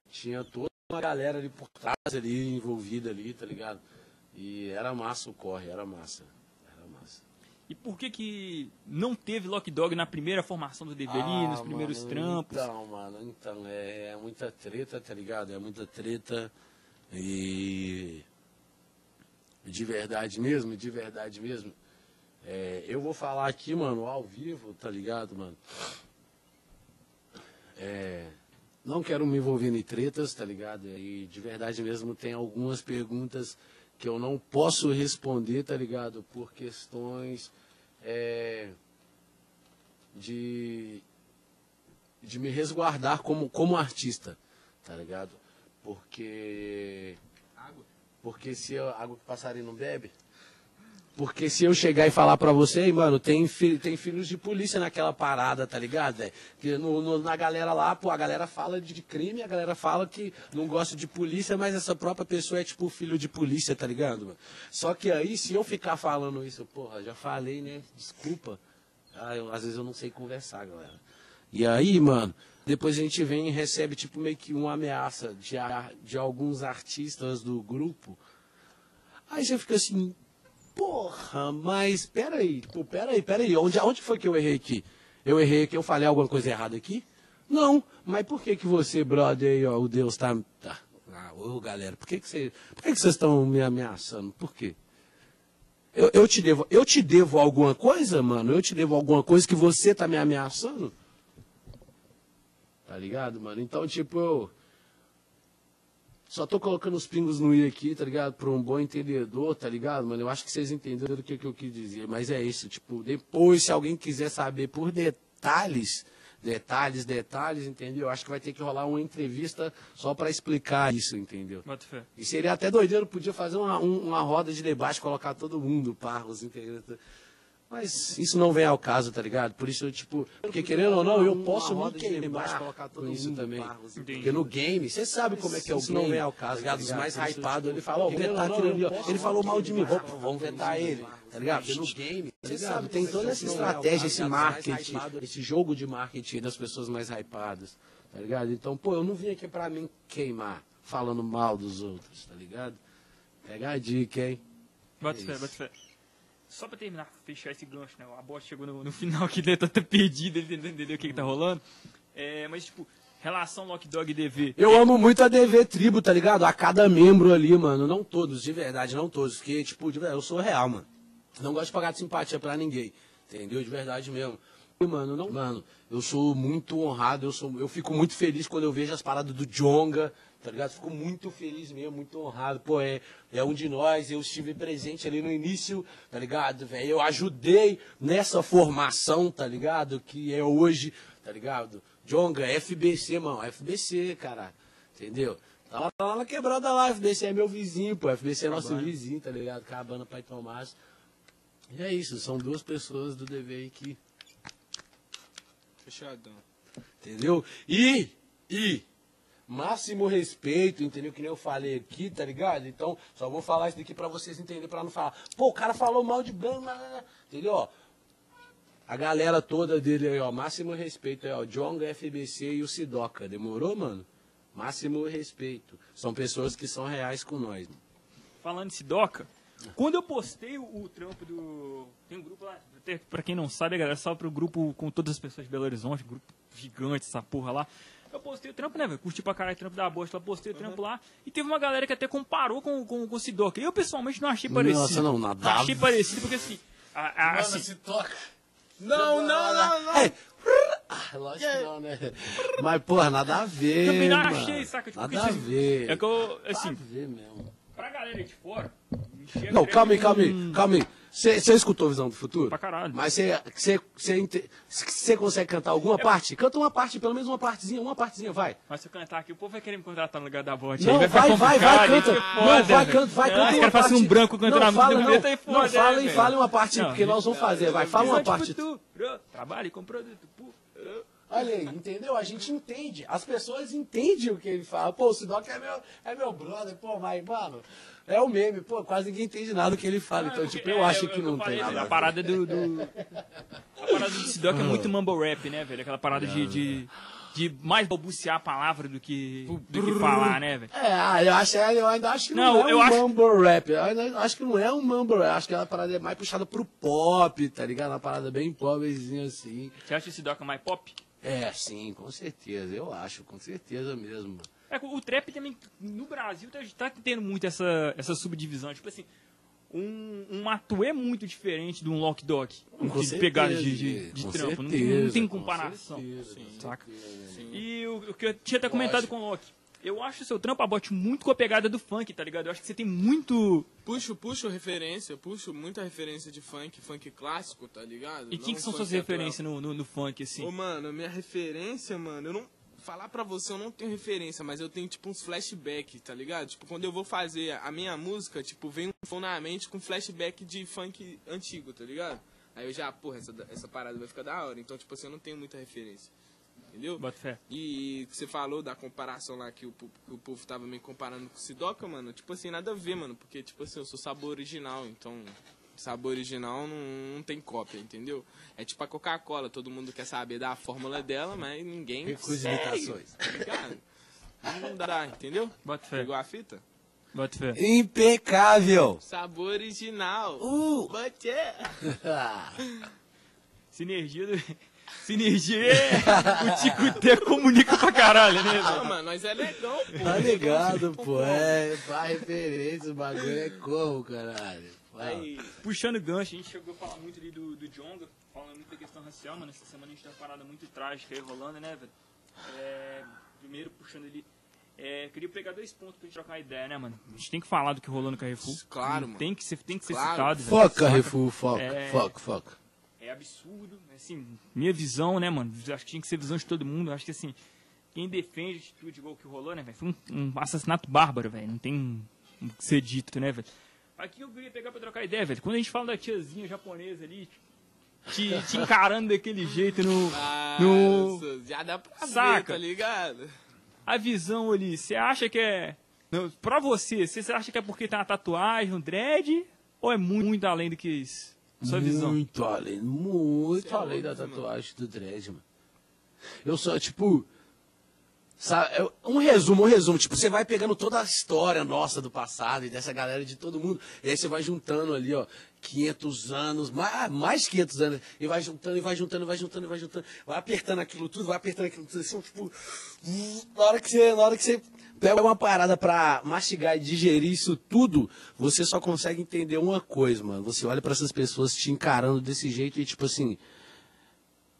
Tinha toda uma galera ali por trás, ali, envolvida ali, tá ligado? E era massa o corre, era massa. E por que que não teve Lock Dog na primeira formação do DV ali, nos Ah, primeiros mano, trampos? Então, mano, então, é, é muita treta, tá ligado? É muita treta. E. De verdade mesmo, de verdade mesmo. É, eu vou falar aqui, mano, ao vivo, tá ligado, mano? É, não quero me envolver em tretas, tá ligado? E de verdade mesmo tem algumas perguntas que eu não posso responder, tá ligado? Por questões é, de, de me resguardar como, como artista, tá ligado? Porque. Porque se eu, água que passarinho não bebe. Porque se eu chegar e falar pra você, "Ei, mano, tem, fi- tem filhos de polícia naquela parada, tá ligado? Que no, no- na galera lá, pô, a galera fala de crime, a galera fala que não gosta de polícia, mas essa própria pessoa é tipo filho de polícia, tá ligado, mano? Só que aí, se eu ficar falando isso, porra, já falei, né? Desculpa. Ah, eu- às vezes eu não sei conversar, galera. E aí, mano, depois a gente vem e recebe, tipo, meio que uma ameaça de, de alguns artistas do grupo. Aí você fica assim, porra, mas peraí, tipo, peraí, peraí, onde, onde foi que eu errei aqui? Eu errei aqui, eu falei alguma coisa errada aqui? Não, mas por que que você, brother, aí, ó, o Deus tá... tá ah, ô, galera, por que que você, por que que vocês estão me ameaçando? Por quê? Eu, eu te devo, eu te devo alguma coisa, mano? Eu te devo alguma coisa que você tá me ameaçando? Tá ligado, mano? Então, tipo, eu só tô colocando os pingos no i aqui, tá ligado? Pra um bom entendedor, tá ligado, mano? Eu acho que vocês entenderam o que, que eu quis dizer. Mas é isso, tipo, depois, se alguém quiser saber por detalhes, detalhes, detalhes, entendeu? Eu acho que vai ter que rolar uma entrevista só pra explicar isso, entendeu? E seria até doideiro, podia fazer uma, um- uma roda de debate, colocar todo mundo, parros, entendeu? Mas isso não vem ao caso, tá ligado? Por isso, eu, tipo, porque querendo ou não, eu posso me queimar com isso também. Porque no game, você sabe como é que é o game. Isso não vem ao caso, tá ligado? Os mais hypados, ele fala, ó, vamos vetar aquele ali, ó. Ele falou mal de mim, vamos, vetar ele, tá ligado? Porque no game, você sabe, tem toda essa estratégia, esse marketing, esse jogo de marketing das pessoas mais hypadas, tá ligado? Então, pô, eu não vim aqui pra mim queimar, falando mal dos outros, tá ligado? Pega a dica, hein? Bota É fé, bota fé. Só pra terminar, fechar esse gancho, né? A bosta chegou no, no final aqui, ele tá perdido, ele tentando entender o que, que tá rolando. É, mas, tipo, relação Lock Dog DV. Eu amo muito a DV Tribo, tá ligado? A cada membro ali, mano. Não todos, de verdade, não todos. Porque, tipo, de verdade, eu sou real, mano. Não gosto de pagar de simpatia pra ninguém. Entendeu? De verdade mesmo. E, mano, não. Mano, eu sou muito honrado, eu, sou, eu fico muito feliz quando eu vejo as paradas do Jonga, tá ligado? Fico muito feliz mesmo, muito honrado. Pô, é, é um de nós, eu estive presente ali no início, tá ligado, velho? Eu ajudei nessa formação, tá ligado? Que é hoje, tá ligado? Jonga, FBC, mano, FBC, cara. Entendeu? Tá lá, tá lá na quebrada lá, FBC é meu vizinho, pô. FBC é nosso vizinho, tá ligado? Cabana, Pai Tomás. E é isso, são duas pessoas do DV aí que Fechadão. Entendeu? E, e, máximo respeito, entendeu? Que nem eu falei aqui, tá ligado? Então, só vou falar isso daqui pra vocês entenderem, pra não falar, pô, o cara falou mal de Brano, lá, lá, lá. entendeu? Ó, a galera toda dele aí, ó, máximo respeito aí, ó, Jonga, FBC e o Sidoca, demorou, mano? Máximo respeito. São pessoas que são reais com nós. mano. Falando em Sidoca, quando eu postei o, trampo do. Tem um grupo lá, pra quem não sabe, galera, salve pro grupo com todas as pessoas de Belo Horizonte, grupo gigante, essa porra lá. Eu postei o trampo, né, velho? Curti pra caralho o trampo da bosta lá, postei o trampo lá. E teve uma galera que até comparou com, com, com o Sidoca. Eu, pessoalmente, não achei parecido. Nossa, não, nada a Achei parecido porque, assim... A, a, assim toca. Não, não, não, não. É. Ah, lógico que não, né? Mas, porra, nada a ver. também não mano. achei, saca? Tipo, nada a ver. É que eu, assim, Nada a ver mesmo. pra galera de fora... Não, calma aí, calma aí, calma aí. Você escutou Visão do Futuro? Pra caralho. Mas você consegue cantar alguma parte? Canta uma parte, pelo menos uma partezinha, uma partezinha, vai. Mas se eu cantar aqui, o povo vai querer me contratar no lugar da bote. Não, vai, vai, vai, complicado, canta. Não, vai, canta, vai, canta os caras um branco cantando a música não. Foda, fala velho? fala uma parte, porque nós vamos fazer, vai, fala uma parte. Trabalhe com produto. Olha aí, entendeu? A gente entende. As pessoas entendem o que ele fala. Pô, o Sidoc é meu, é meu brother, pô, mas, mano, é o meme, pô, quase ninguém entende nada do que ele fala. Então, tipo, eu É, acho que não tem nada. A parada do. do- A parada do Sidoc é muito mumble rap, né, velho? Aquela parada de, de, de mais balbuciar a palavra do que, do que falar, né, velho? É, ah, eu, acho, eu ainda acho que não, Não, é eu um acho- mumble rap. Eu ainda acho que não é um mumble rap. Acho que a parada é mais puxada pro pop, tá ligado? Uma parada bem pobrezinha assim. Você acha esse Sidoc mais pop? É, sim, com certeza. Eu acho, com certeza mesmo. É, o trap também, no Brasil, tá, tá tendo muito essa, essa subdivisão. Tipo assim, um, um Matuê é muito diferente de um Lock Dog. Com de certeza, pegada de, de, de trampo. Não tem, não certeza, tem com comparação. certeza, com saca? certeza. E o, o que eu tinha até comentado com o Loki. Eu acho o seu trampo, Abote, muito com a pegada do funk, tá ligado? Eu acho que você tem muito. Puxo, puxo referência, puxo muita referência de funk, funk clássico, tá ligado? E quem que são funk suas referências no, no, no funk, assim? Ô, mano, minha referência, mano, eu não. Falar pra você, eu não tenho referência, mas eu tenho, tipo, uns flashbacks, tá ligado? Tipo, quando eu vou fazer a minha música, tipo, vem um som na mente com flashback de funk antigo, tá ligado? Aí eu já, porra, essa, essa parada vai ficar da hora. Então, tipo assim, eu não tenho muita referência. Entendeu? Bota fé. E você falou da comparação lá que o, que o povo tava me comparando com o Sidoca, mano. Tipo assim, nada a ver, mano. Porque, tipo assim, eu sou sabor original, então. Sabor original não, não tem cópia, entendeu? É tipo a Coca-Cola, todo mundo quer saber da fórmula dela, mas ninguém. Recusa imitações. tá ligado? Não dá, entendeu? Bota fé. Pegou a fita? Bota fé. Impecável! Sabor original. Uh! Yeah. Sinergia do... Sinergia. O Ticutê comunica pra caralho, né? Não, mano, nós é legal, pô. Tá ligado, pô. É, vai referência, o bagulho é como, caralho. Fala. Aí, Puxando gancho, a gente chegou a falar muito ali do, do Jonga, falando muito da questão racial, mano. Essa semana a gente tem uma parada muito trágica aí rolando, né, velho? É, primeiro, puxando ali. É, queria pegar dois pontos pra gente trocar uma ideia, né, mano? A gente tem que falar do que rolou no Carrefour. Claro, mano. Tem que ser, tem que ser Claro. citado, Saca? Carrefour, foca, É. foca, foca. É absurdo, assim, minha visão, né, mano? Acho que tinha que ser visão de todo mundo. Acho que, assim, quem defende atitude igual que rolou, né, velho? Foi um, um assassinato bárbaro, velho. Não tem o que ser dito, né, velho? Aqui eu queria pegar pra trocar ideia, velho. Quando a gente fala da tiazinha japonesa ali, te, te encarando daquele jeito no. no Nossa, já dá pra ver, Saca. tá ligado? a visão ali, você acha que é. Não, pra você, você acha que é porque tem uma tatuagem, um dread? Ou é muito, muito além do que isso? Sua visão. Muito além, muito Cê é além da tatuagem do dread, mano. Eu só, tipo. Sabe, é um resumo, um resumo. Tipo, você vai pegando toda a história nossa do passado e dessa galera de todo mundo. E aí você vai juntando ali, ó, 500 anos, mais, mais 500 anos. E vai juntando, e vai juntando, e vai juntando, e vai juntando. Vai apertando aquilo tudo, vai apertando aquilo tudo. Assim, tipo, na hora que você, na hora que você pega uma parada pra mastigar e digerir isso tudo, você só consegue entender uma coisa, mano. Você olha pra essas pessoas te encarando desse jeito e, tipo assim.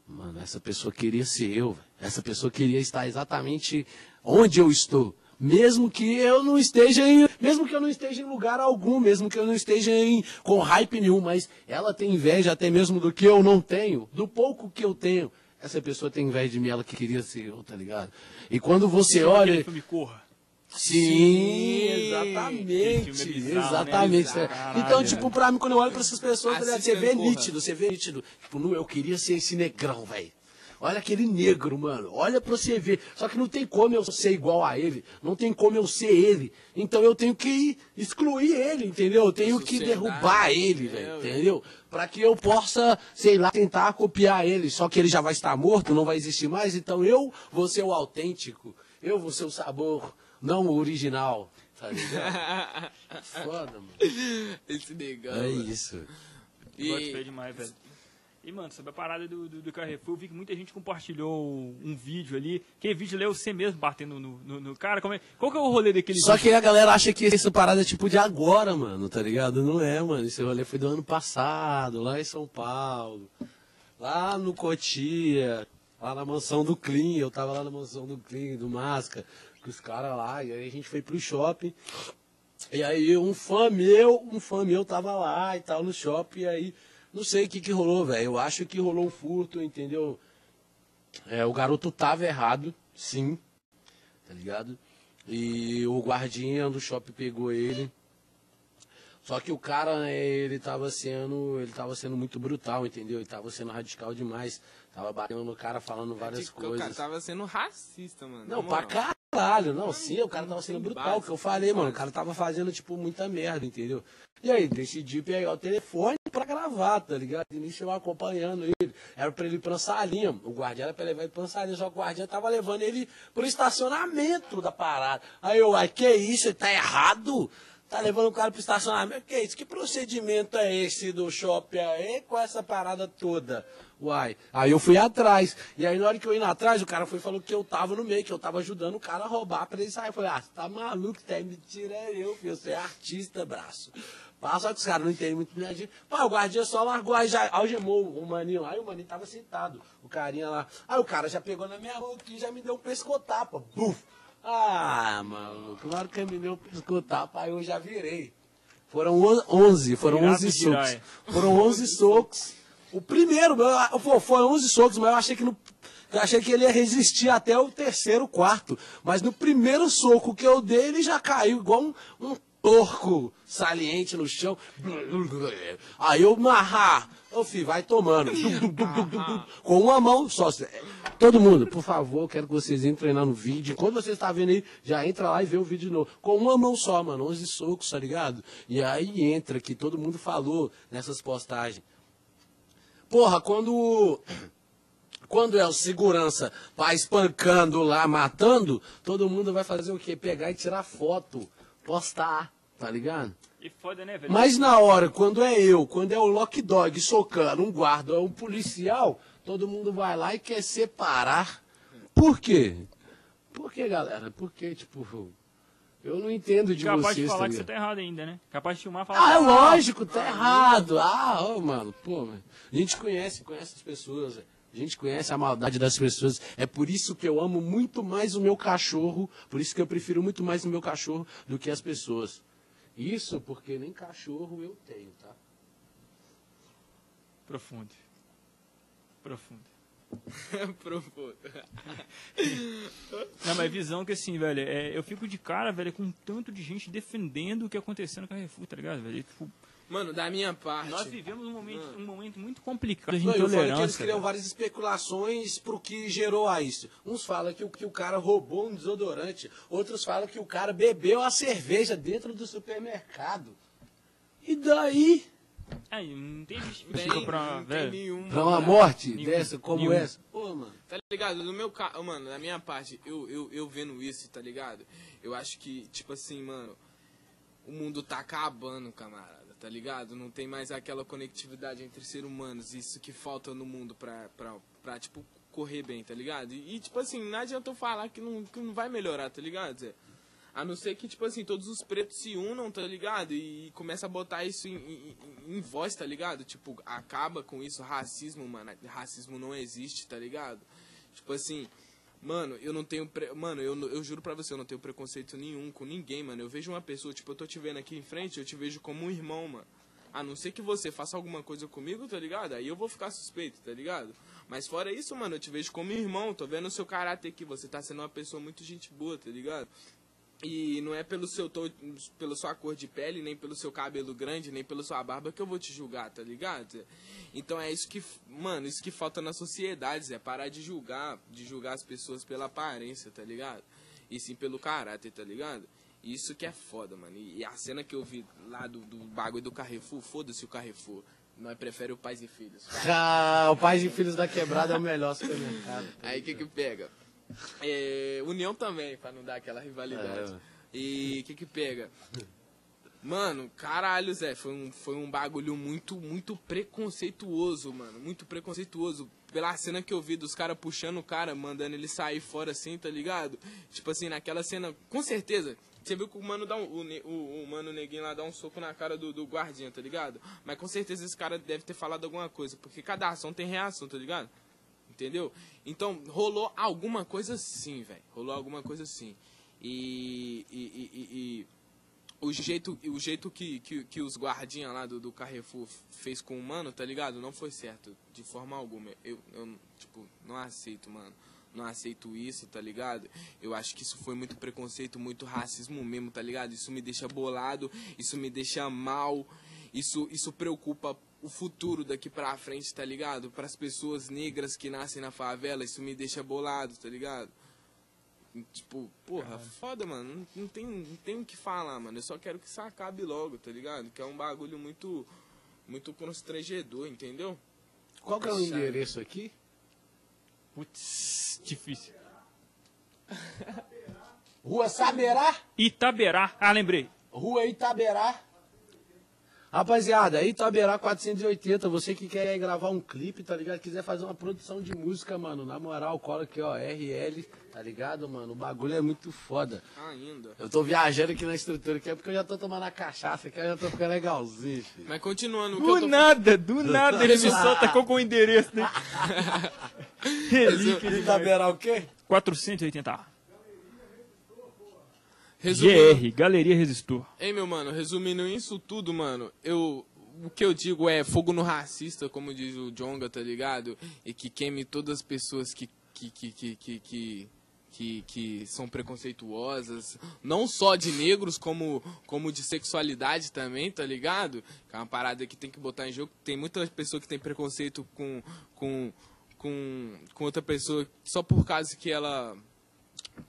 Mano, essa pessoa queria ser eu. Essa pessoa queria estar exatamente onde eu estou. Mesmo que eu não esteja em. Mesmo que eu não esteja em lugar algum, mesmo que eu não esteja em, com hype nenhum, mas ela tem inveja até mesmo do que eu não tenho, do pouco que eu tenho. Essa pessoa tem inveja de mim, ela que queria ser eu, tá ligado? E quando você olha. filme Corra. Sim, exatamente. bizarro, exatamente. né? Caralho, então, tipo, pra mim, quando eu olho pra essas pessoas, ligado? você vê Corra. nítido, você vê nítido. Tipo, não, eu queria ser esse negrão, velho. Olha aquele negro, mano. Olha pra você ver. Só que não tem como eu ser igual a ele. Não tem como eu ser ele. Então eu tenho que excluir ele, entendeu? Eu tenho que derrubar ele, é, velho. velho. Entendeu? Pra que eu possa, sei lá, tentar copiar ele. Só que ele já vai estar morto, não vai existir mais. Então eu vou ser o autêntico. Eu vou ser o sabor, não o original. Tá ligado? Foda, mano. Esse negão. É mano. isso. Gosto E, demais, velho. E, mano, sobre a parada do, do, do Carrefour, eu vi que muita gente compartilhou um vídeo ali. Que vídeo é você mesmo batendo no, no, no cara. Como é, qual que é o rolê daquele Só vídeo? que a galera acha que essa parada é tipo de agora, mano, tá ligado? Não é, mano. Esse rolê foi do ano passado, lá em São Paulo. Lá no Cotia, lá na mansão do Clean. Eu tava lá na mansão do Clean, do Masca, com os caras lá. E aí a gente foi pro shopping. E aí um fã meu, um fã meu tava lá e tal no shopping. E aí, não sei o que que rolou, velho. Eu acho que rolou um furto, entendeu? É, o garoto tava errado, sim, tá ligado? E o guardinha do shopping pegou ele. Só que o cara, ele tava sendo, ele tava sendo muito brutal, entendeu? Ele tava sendo radical demais. Tava batendo no cara, falando várias tipo, o coisas. cara tava sendo racista, mano. Não, pra moral. caralho. Não, sim, o cara tava sendo brutal, que eu falei, mano. O cara tava fazendo, tipo, muita merda, entendeu? E aí, decidi pegar o telefone pra gravar, tá ligado? E nem eu acompanhando ele. Era pra ele ir pra salinha. O guardiã era pra levar ele pra salinha, só que o guardiã tava levando ele pro estacionamento da parada. Aí eu, ai, que isso? Ele tá errado? Tá levando o cara pro estacionamento? Que isso? Que procedimento é esse do shopping aí com essa parada toda? Uai. Aí eu fui atrás. E aí na hora que eu ia atrás, o cara foi e falou que eu tava no meio, que eu tava ajudando o cara a roubar pra ele sair. Eu falei, ah, você tá maluco, tá mentira é eu, filho. Você é artista, braço. Passa que os caras não entendem muito minha gente. Pá, o guardiã só largou, aí já algemou o maninho lá, e o maninho tava sentado, o carinha lá. Aí o cara já pegou na minha aqui e já me deu um pescotapa. Buf! Ah, maluco, na hora que ele me deu um pescotapa, aí eu já virei. Foram on- 11, foram Virado 11 de socos. Foram 11 socos. O primeiro, foi 11 socos, mas eu achei que no, eu achei que ele ia resistir até o terceiro, quarto. Mas no primeiro soco que eu dei, ele já caiu igual um, um porco saliente no chão. Aí eu marrar. Ô, filho, vai tomando. Dum, dum, dum. Com uma mão só. Todo mundo, por favor, quero que vocês entrem lá no vídeo. Quando você está vendo aí, já entra lá e vê o vídeo de novo. Com uma mão só, mano. 11 socos, tá ligado? E aí entra, que todo mundo falou nessas postagens. Porra, quando. Quando é o segurança vai espancando lá, matando, todo mundo vai fazer o quê? Pegar e tirar foto, postar, tá ligado? Né? Mas na hora, quando é eu, quando é o Lock Dog socando um guarda, um policial, todo mundo vai lá e quer separar. Por quê? Por quê, galera? Porque, tipo, eu não entendo de Capaz vocês. de falar tá que você ligado? tá errado ainda, né? Capaz de filmar e falar. Ah, lógico, tá errado. Ah, ô, mano, pô, mano. A gente conhece, conhece as pessoas. velho. A gente conhece a maldade das pessoas. É por isso que eu amo muito mais o meu cachorro. Por isso que eu prefiro muito mais o meu cachorro do que as pessoas. Isso porque nem cachorro eu tenho, tá? Profundo. Profundo. Profundo. Não, mas visão que assim, velho, é, eu fico de cara, velho, com um tanto de gente defendendo o que aconteceu no Carrefour, tá ligado, velho? E, tipo, Mano, da minha parte. nós vivemos um momento, um momento muito complicado de Não, eu falo que eles intolerância. criam velho. várias especulações pro que gerou a isso. Uns falam que o, que o cara roubou um desodorante, outros falam que o cara bebeu a cerveja dentro do supermercado. E daí? Aí, não tem Tem, justificativa pra, não tem velho. nenhum. Pra uma morte Nenhum. dessa como Nenhum. essa? Pô, mano. Tá ligado? No meu caso, mano, da minha parte, eu, eu, eu vendo isso, tá ligado? Eu acho que, tipo assim, mano, o mundo tá acabando, camarada, tá ligado? Não tem mais aquela conectividade entre seres humanos, isso que falta no mundo pra, pra, pra tipo, correr bem, tá ligado? E, e, tipo assim, não adianta eu falar que não, que não vai melhorar, tá ligado, Zé? A não ser que, tipo assim, todos os pretos se unam, tá ligado? E, começa a botar isso em, em- em voz, tá ligado? Tipo, acaba com isso, racismo, mano. Racismo não existe, tá ligado? Tipo assim, mano, eu não tenho. Pre... Mano, eu, eu juro pra você, eu não tenho preconceito nenhum com ninguém, mano. Eu vejo uma pessoa, tipo, eu tô te vendo aqui em frente, eu te vejo como um irmão, mano. A não ser que você faça alguma coisa comigo, tá ligado? Aí eu vou ficar suspeito, tá ligado? Mas fora isso, mano, eu te vejo como irmão, tô vendo o seu caráter aqui, você tá sendo uma pessoa muito gente boa, tá ligado? E não é pelo seu tom, pela sua cor de pele, nem pelo seu cabelo grande, nem pela sua barba que eu vou te julgar, tá ligado? Então é isso que, mano, isso que falta na sociedade, Zé, parar de julgar, de julgar as pessoas pela aparência, tá ligado? E sim pelo caráter, tá ligado? Isso que é foda, mano. E, e a cena que eu vi lá do, do bagulho do Carrefour, foda-se o Carrefour. Nós prefere o pais e filhos. Ah, o Pais e Filhos da Quebrada é o melhor supermercado. Aí o que que pega? É, União também, pra não dar aquela rivalidade. É. E o que que pega? Mano, caralho, Zé, foi um, foi um bagulho muito, muito preconceituoso, mano. Muito preconceituoso. Pela cena que eu vi dos caras puxando o cara, mandando ele sair fora assim, tá ligado? Tipo assim, naquela cena, com certeza. Você viu que o mano, dá um, o, o, o mano neguinho lá dá um soco na cara do, do guardinha, tá ligado? Mas com certeza esse cara deve ter falado alguma coisa, porque cada ação tem reação, tá ligado? Entendeu? Então, rolou alguma coisa sim, velho. Rolou alguma coisa sim. E, e, e- e- o jeito, o jeito que, que, que os guardinhas lá do, do Carrefour fez com o mano, tá ligado? Não foi certo, de forma alguma. Eu, eu, tipo, não aceito, mano. Não aceito isso, tá ligado? Eu acho que isso foi muito preconceito, muito racismo mesmo, tá ligado? Isso me deixa bolado, isso me deixa mal, isso, isso preocupa o futuro daqui pra frente, tá ligado? Para as pessoas negras que nascem na favela, isso me deixa bolado, tá ligado? Tipo, porra, foda, mano. Não, não tem, não tem o que falar, mano. Eu só quero que isso acabe logo, tá ligado? Que é um bagulho muito, muito constrangedor, entendeu? Qual que é o endereço aqui? Putz, difícil. Rua Saberá? Itaberá. Ah, lembrei. Rua Itaberá. Rapaziada, Itaberá 480, você que quer gravar um clipe, tá ligado? Quiser fazer uma produção de música, mano, na moral, cola aqui, ó, RL, tá ligado, mano? O bagulho é muito foda. Ainda. Eu tô viajando aqui na estrutura, que é porque eu já tô tomando a cachaça, que eu já tô ficando legalzinho, filho. Mas continuando, o que eu Do tô... nada, do nada ele me solta é o endereço, né? Relíquia de Itaberá o quê? 480. Resumindo, GR, Galeria Resistor. Ei, meu mano, resumindo isso tudo, mano, eu. O que eu digo é fogo no racista, como diz o Jonga, tá ligado? E que queime todas as pessoas que. que. que. que. que, que, que, que são preconceituosas, não só de negros, como, como de sexualidade também, tá ligado? Que é uma parada que tem que botar em jogo. Tem muita pessoa que tem preconceito com, com, com, com outra pessoa só por causa que ela.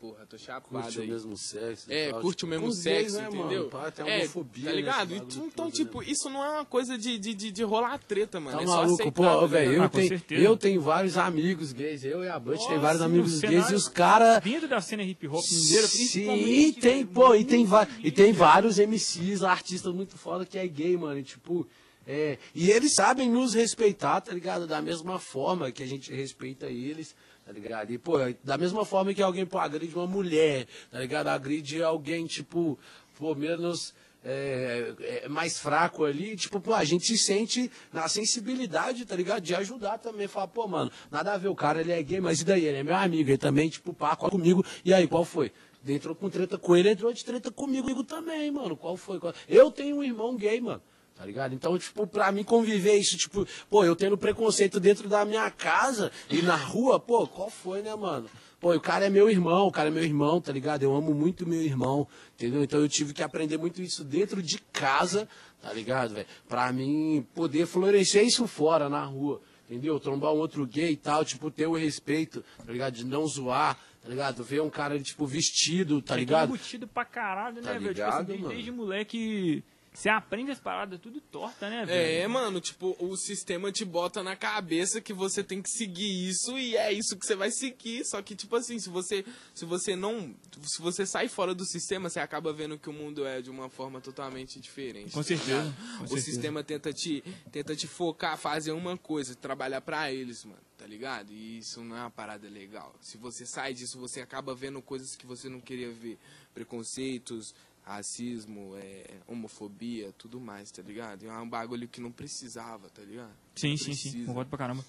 Porra, tô chapado Curte o aí. mesmo sexo. É, tal. curte Tipo, o mesmo os gays, sexo, né, entendeu? Mano? Pá, tem é, homofobia tá ligado? Então, tipo, né? isso não é uma coisa de, de, de, de rolar treta, mano. Tá é só maluco, aceitar, pô, velho. Eu, Ah, tenho, eu tenho vários amigos gays. Eu e a Butch tem vários amigos o gays e os caras. Vindo da cena hip hop mineira, Sim, tem, velho, pô, e tem, e tem vários MCs, artistas muito foda que é gay, mano. E, tipo, é, e eles sabem nos respeitar, tá ligado? Da mesma forma que a gente respeita eles, tá ligado? E, pô, da mesma forma que alguém, pô, agride uma mulher, tá ligado? Agride alguém, tipo, pô, menos. é, é, mais fraco ali, tipo, pô, a gente se sente na sensibilidade, tá ligado? De ajudar também, falar, pô, mano, nada a ver, o cara ele é gay, mas e daí? Ele é meu amigo, ele também, tipo, pá, cola comigo, e aí, qual foi? Entrou com treta com ele, entrou de treta comigo, comigo também, mano, qual foi? Qual- Eu tenho um irmão gay, mano. Tá ligado? Então, tipo, pra mim conviver isso, tipo, pô, eu tendo preconceito dentro da minha casa e na rua, pô, qual foi, né, mano? Pô, o cara é meu irmão, o cara é meu irmão, tá ligado? Eu amo muito meu irmão, entendeu? Então eu tive que aprender muito isso dentro de casa, tá ligado, velho? Pra mim poder florescer isso fora, na rua, entendeu? Trombar um outro gay e tal, tipo, ter o respeito, tá ligado? De não zoar, tá ligado? Ver um cara, tipo, vestido, tá É ligado? embutido pra caralho, né, Tá velho? Tipo assim, desde moleque. Você aprende as paradas tudo torta, né, velho? É, mano, tipo, o sistema te bota na cabeça que você tem que seguir isso e é isso que você vai seguir. Só que, tipo assim, se você, se você não. Se você sai fora do sistema, você acaba vendo que o mundo é de uma forma totalmente diferente. Com tá certeza, com o certeza. sistema tenta te, tenta te focar, fazer uma coisa, trabalhar pra eles, mano, tá ligado? E isso não é uma parada legal. Se você sai disso, você acaba vendo coisas que você não queria ver. Preconceitos, racismo, é, homofobia, tudo mais, tá ligado? E é um bagulho que não precisava, tá ligado? Sim, sim, sim. Concordo pra caramba.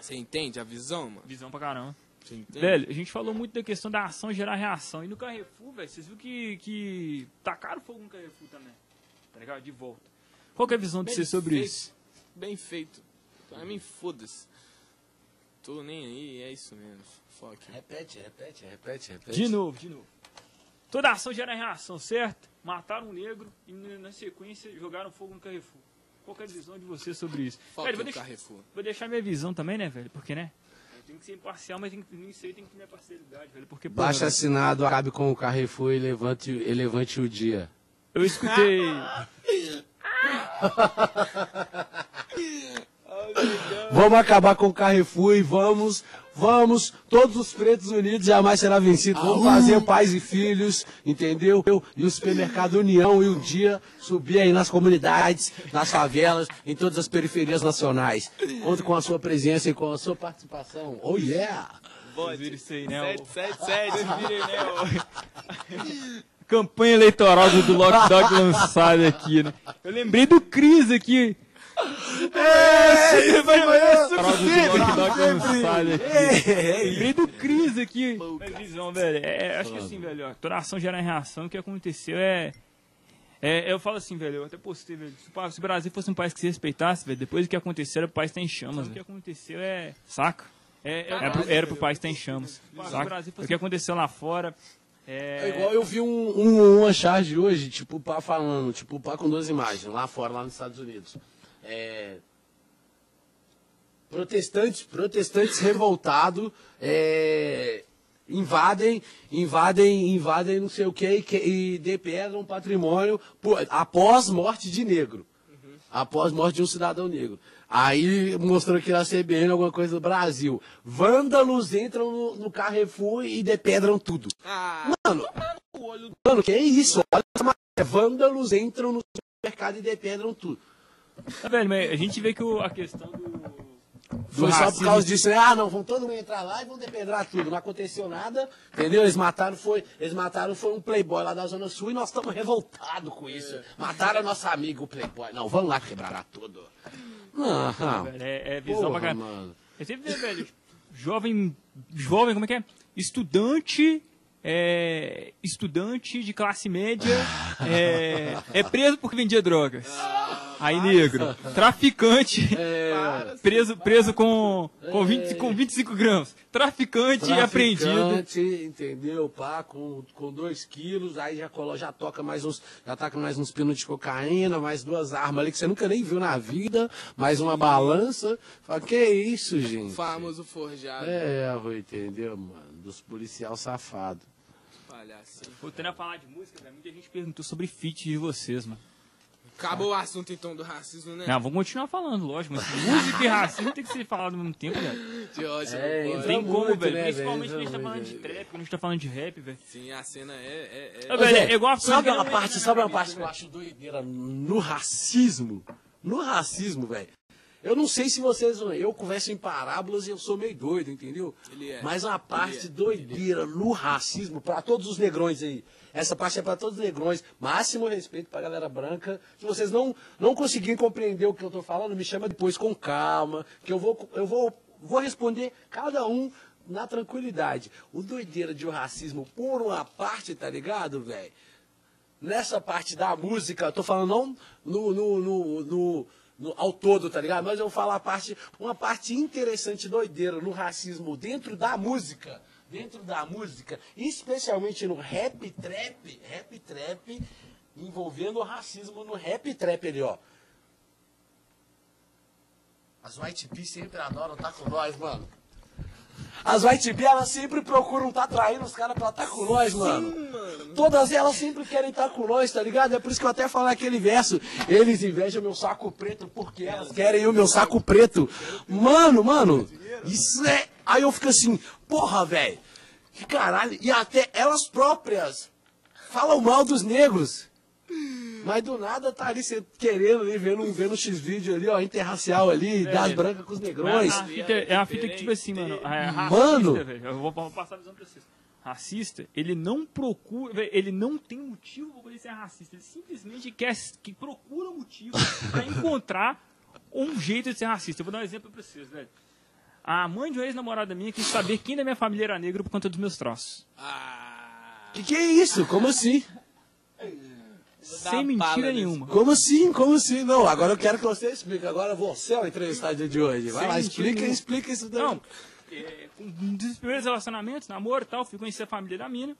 Você entende a visão, mano? Visão pra caramba. Você entende? Velho, a gente falou muito da questão da ação gerar reação. E no Carrefour, velho, vocês viram que, que tacaram fogo no Carrefour também. Tá ligado? De volta. Qual que é a visão de Bem vocês sobre feito. isso? Bem feito. Pra mim, foda-se. Tô nem aí, é isso mesmo. Fuck. Repete, repete, repete, repete. De novo, de novo. Toda ação gera reação, certo? Mataram um negro e na sequência jogaram fogo no Carrefour. Qual que é a visão de vocês sobre isso? Velho, vou, o deixar, Carrefour. vou deixar minha visão também, né, velho? Porque, né? Eu tenho que ser imparcial, mas tem que, nisso aí tem que ter minha parcialidade, velho. Porque, Baixa velho, assinado, acabe com o Carrefour e levante, e levante o dia. eu escutei. Vamos acabar com o Carrefour e vamos, vamos, todos os pretos unidos jamais será vencido. Vamos fazer pais e filhos, entendeu? E o supermercado União e o dia subir aí nas comunidades, nas favelas, em todas as periferias nacionais. Conto com a sua presença e com a sua participação. Oh yeah! Vocês viram isso aí, né? o- 777. Vocês viram aí, né? o- Campanha eleitoral do, do Lock Dog lançada aqui, né? Eu lembrei do Cris aqui. É, lançado aqui. é, Lembrei do Cris aqui. Mas visão, velho. É, acho que assim, velho, ó, toda ação gera reação. O que aconteceu é. É, eu falo assim, velho, eu até postei, velho. Se o o Brasil fosse um país que se respeitasse, velho, depois do que aconteceu, era o país tá em chamas. O que aconteceu é. Saca? É, é- era, pro, era pro país estar em chamas. Saca? O que aconteceu lá fora. É, É igual eu vi um, um, uma charge hoje, tipo o Pá falando, tipo o Pá com duas imagens, lá fora, lá nos Estados Unidos. É, protestantes, protestantes revoltados é, invadem, invadem, invadem não sei o que e, que- e depredam patrimônio por- após morte de negro. Após morte de um cidadão negro. Aí mostrou que na CBN alguma coisa do Brasil. Vândalos entram no, no Carrefour e depedram tudo. Ah, Mano, mano, que isso? Olha. Vândalos entram no supermercado e depedram tudo. Tá, velho, mas a gente vê que o- a questão do. Foi só por causa disso, né? Ah, não, vão todo mundo entrar lá e vão depedrar tudo. Não aconteceu nada, entendeu? Eles mataram, foi, eles mataram foi um playboy lá da Zona Sul e nós estamos revoltados com isso. Mataram nosso amigo o playboy. Não, vamos lá quebrar tudo. Não, velho, é, é visão porra, pra caramba. mano. Eu sempre vejo, velho, jovem, jovem, como é que é? Estudante, é, estudante de classe média, é, é preso porque vendia drogas. Aí, negro, traficante, É, preso, preso com, com, 20, com 25 gramas. Traficante, apreendido. traficante, entendeu? Pá, com, com dois quilos, aí já, colo, já toca mais uns, já taca mais uns pinos de cocaína, mais duas armas ali que você nunca nem viu na vida, mais uma balança. Fala, que isso, gente? O famoso forjado. É, Rui, entendeu, mano? Dos policial safado. Palhacinho. Voltando a falar de música, velho, muita gente perguntou sobre feat de vocês, mano. Acabou o assunto então do racismo, né? Não, vamos continuar falando, lógico, mas música e racismo tem que ser falado ao mesmo tempo, velho. De hoje, É, não tem como, muito, velho. né, Principalmente quando a gente tá falando de muito, trap, quando a gente tá falando de rap, velho. Sim, a cena é. é, é... Ô, velho, é igual a sabe uma parte, sabe uma parte que eu acho doideira no racismo? No racismo, velho. Eu não sei se vocês. Eu converso em parábolas e eu sou meio doido, entendeu? Ele é. Mas uma parte é. doideira no racismo, pra todos os negrões aí. Essa parte é pra todos os negrões. Máximo respeito pra galera branca. Se vocês não, não conseguirem compreender o que eu tô falando, me chama depois com calma. Que eu vou, eu vou, vou responder cada um na tranquilidade. O doideira de o racismo, por uma parte, tá ligado, velho? nessa parte da música, tô falando não no, no, no, no- no- ao todo, tá ligado? Mas eu vou falar a parte, uma parte interessante, doideira, no racismo dentro da música. Dentro da música, especialmente no rap trap, rap trap, envolvendo o racismo no rap trap ali, ó. As White P sempre adoram estar com nós, mano. As White P, elas sempre procuram estar traindo os caras pra estar com nós, mano. Todas elas sempre querem estar com nós, tá ligado? É por isso que eu até falei aquele verso. Eles invejam meu saco preto porque elas querem o meu saco preto. Mano, mano, isso é. Aí eu fico assim, porra, velho. Que caralho. E até elas próprias falam mal dos negros. Mas do nada tá ali cê querendo ali, vendo, um- vendo um X-vídeo ali, ó, interracial ali, das brancas com os negrões. A fita, é uma fita que, tipo assim, mano. É racista, Mano. velho. Eu vou, vou passar a visão pra vocês. Racista, ele não procura. velho, Ele não tem motivo pra poder ser racista. Ele simplesmente quer. Que procura motivo pra encontrar um jeito de ser racista. Eu vou dar um exemplo pra vocês, velho. A mãe de uma ex-namorada minha quis saber quem da minha família era negro por conta dos meus traços. Ah. Que que é isso? Como assim? Sem mentira nenhuma. Como assim? Como assim? Não, agora eu quero que você explique. Agora você é o entrevistado de hoje. Vai Sem lá, explica, nenhuma. explica isso daí. Não, é, com um dos primeiros relacionamentos, namoro e tal, fui conhecer a família da mina.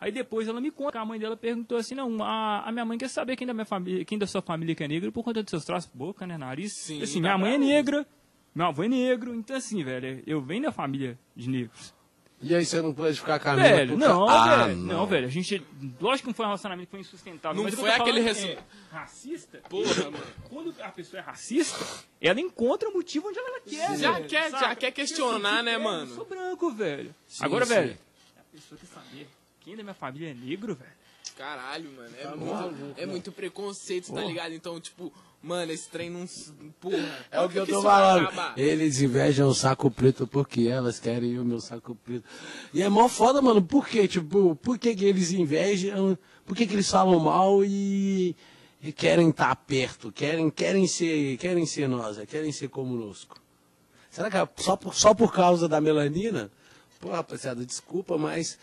Aí depois ela me conta que a mãe dela perguntou assim, não, a, a minha mãe quer saber quem da minha família, quem da sua família que é negro por conta dos seus traços, boca, né, nariz. Sim, assim, minha mãe é negra, meu avô é negro, então assim, velho, eu venho da família de negros. E aí você não pode ficar com a mina Velho, por não, ah, velho, não. velho, a gente, lógico que não foi um relacionamento que foi insustentável. Não mas foi aquele rece- é, racista, Porra, mano. quando a pessoa é racista, ela encontra o motivo onde ela quer, Já velho, quer- saca? já quer questionar, né, mano? Eu sou branco, velho. Sim, Agora, sim. velho, a pessoa quer saber quem da minha família é negro, velho. Caralho, mano. É, Tá muito, maluco, é muito preconceito, tá ligado? Então, tipo, mano, esse trem não. Porra. É o que eu tô falando. Eles invejam o saco preto porque elas querem o meu saco preto. E é mó foda, mano. Por quê? Tipo, por que, que eles invejam? Por que, que eles falam mal e, e querem estar perto? Querem, querem, ser, querem ser nós, é, querem ser conosco. Será que é só por, só por causa da melanina? Pô, rapaziada, desculpa, mas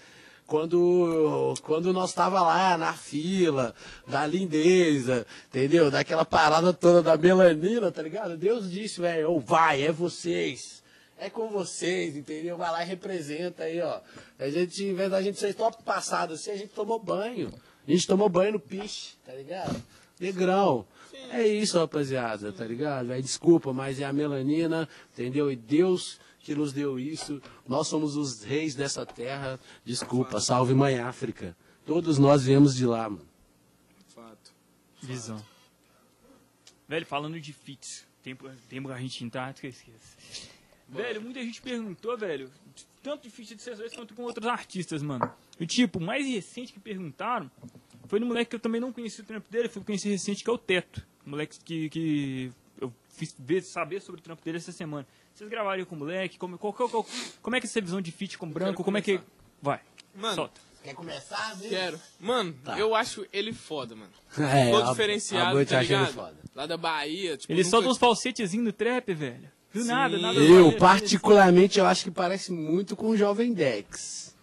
quando, quando nós tava lá na fila da lindeza, entendeu? Daquela parada toda da melanina, tá ligado? Deus disse, velho, ou vai, é vocês. É com vocês, entendeu? Vai lá e representa aí, ó. A gente, em vez da gente ser top passado assim, a gente tomou banho. A gente tomou banho no piche, tá ligado? Negrão. É isso, rapaziada, tá ligado? É, desculpa, mas é a melanina, entendeu? E Deus que nos deu isso. Nós somos os reis dessa terra. Desculpa, salve mãe África. Todos nós viemos de lá, mano. Fato. Visão. Velho, falando de fits, tempo, tempo a gente entrar, antes que eu. Velho, muita gente perguntou, velho, tanto de feat de dois quanto com outros artistas, mano. E tipo, o mais recente que perguntaram foi no moleque que eu também não conheci o trampo dele, fui conhecer recente, que é o Teto. O moleque que, que eu fiz ver, saber sobre o trampo dele essa semana. Vocês gravaram com o moleque? Como, qual, qual, qual- como é que é essa visão de feat com branco? Como é que. Vai. Mano, Solta. Quer começar, amigo? Quero. Mano, Tá. eu acho ele foda, mano. É, Todo a- diferenciado, a tá ligado? foda. Lá da Bahia, tipo, Ele nunca- solta uns falsetezinhos no trap, velho. Do Sim. nada, nada. Eu, particularmente, eu acho que parece muito com o Jovem Dex.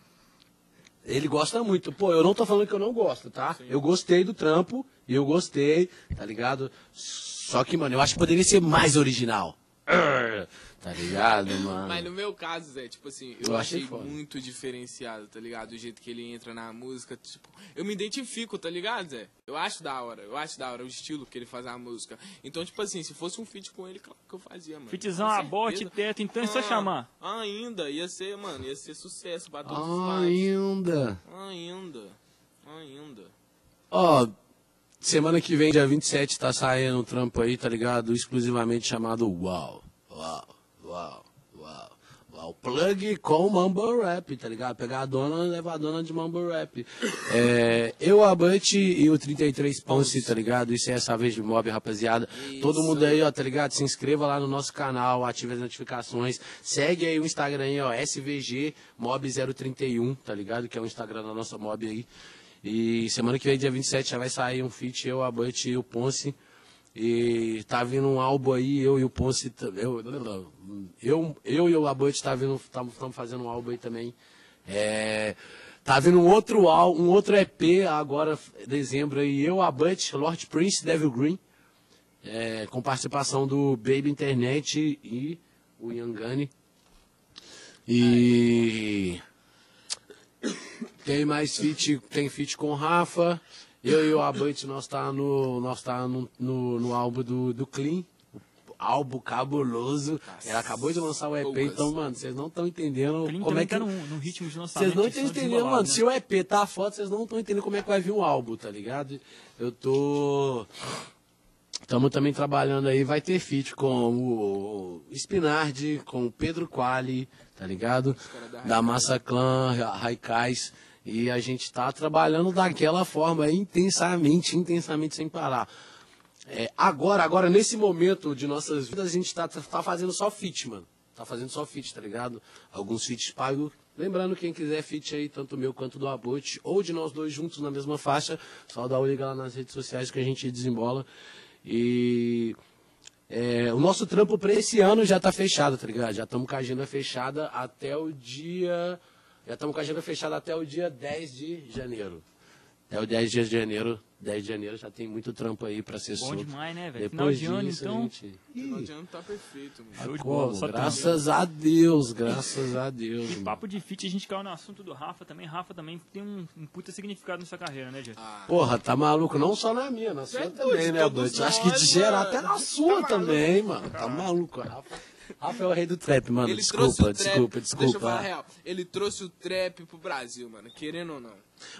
Ele gosta muito. Pô, eu não tô falando que eu não gosto, tá? Eu gostei do trampo, eu gostei, tá ligado? Só que, mano, eu acho que poderia ser mais original. Arr, Tá ligado, mano? Mas no meu caso, Zé, tipo assim, Eu eu, achei achei muito diferenciado, tá ligado? O jeito que ele entra na música, tipo, eu me identifico, tá ligado, Zé? Eu acho da hora, eu acho da hora o estilo que ele faz a música. Então, tipo assim, se fosse um feat com ele, claro que eu fazia, mano. Fitzão, Com abote, teto, então é só Ah, chamar. Ainda, ia ser, mano, ia ser sucesso pra todos Ah, os. Ainda. Ainda, ainda. Ó, semana que vem, dia 27, tá saindo um trampo aí, tá ligado? Exclusivamente chamado Uau. Uau, uau, uau. Uau. Plug com Mumble Rap, tá ligado? Pegar a dona, levar a dona de Mumble Rap. É, eu, a Butch e o 33 Ponce, tá ligado? Isso é essa vez de mob, rapaziada. Todo mundo aí, ó, tá ligado? Se inscreva lá no nosso canal, ative as notificações. Segue aí o Instagram aí, ó, SVG Mob031, tá ligado? Que é o Instagram da nossa mob aí. E semana que vem, dia 27, já vai sair um feat, eu, a Butch e o Ponce. E tá vindo um álbum aí, eu e o Ponce. Eu, eu, eu e o Abut tá vindo, estamos fazendo um álbum aí também. É, tá vindo um outro álbum, um outro EP agora, dezembro aí, eu, Abut, Lord Prince, Devil Green. é, com participação do Baby Internet e o Yangani. E tem mais feat, tem feat com o Rafa. Eu e o Abut, nós tá no, nós tá no, no, no álbum do, do Clean. Álbum cabuloso. Ela acabou de lançar o EP, Poucas. então, mano, vocês não estão entendendo Clean como é que. tá num, num ritmo de lançamento. Vocês não que estão entendendo, mano. né? Se o EP tá foda, vocês não estão entendendo como é que vai vir um álbum, tá ligado? Eu tô. Estamos também trabalhando aí, vai ter feat com o Spinardi, com o Pedro Quali, tá ligado? Da Massa Clan, Raikais. E a gente tá trabalhando daquela forma intensamente, intensamente sem parar. É, agora, agora, nesse momento de nossas vidas, a gente tá, tá fazendo só fit, mano. Tá fazendo só fit, tá ligado? Alguns fits pagos. Lembrando, quem quiser fit aí, tanto meu quanto do Abut, ou de nós dois juntos na mesma faixa, só dá o liga lá nas redes sociais que a gente desembola. E é, o nosso trampo pra esse ano já tá fechado, tá ligado? Já estamos com a agenda fechada até o dia. Já estamos com a agenda fechada até o dia 10 de janeiro. Até o 10 de janeiro. 10 de janeiro já tem muito trampo aí pra ser Bom solto. demais, né, velho? Final Depois de ano, disso, então. gente... Final de ano tá perfeito, mano. Show de como? bola, só Graças a Deus, graças a Deus. mano. Papo de fit, a gente caiu no assunto do Rafa também. Rafa também tem um, um puta significado nessa carreira, né, Jé? Ah, Porra, tá maluco? Não só na minha, na sua É também, doido, né, todos Butch? Acho que de mano. até na sua Tá também, mano. Tá maluco, Rafa. Rafa é o rei do trap, mano. ele desculpa, trap, desculpa, Deixa eu falar a desculpa. real. Ele trouxe o trap pro Brasil, mano. Querendo ou não.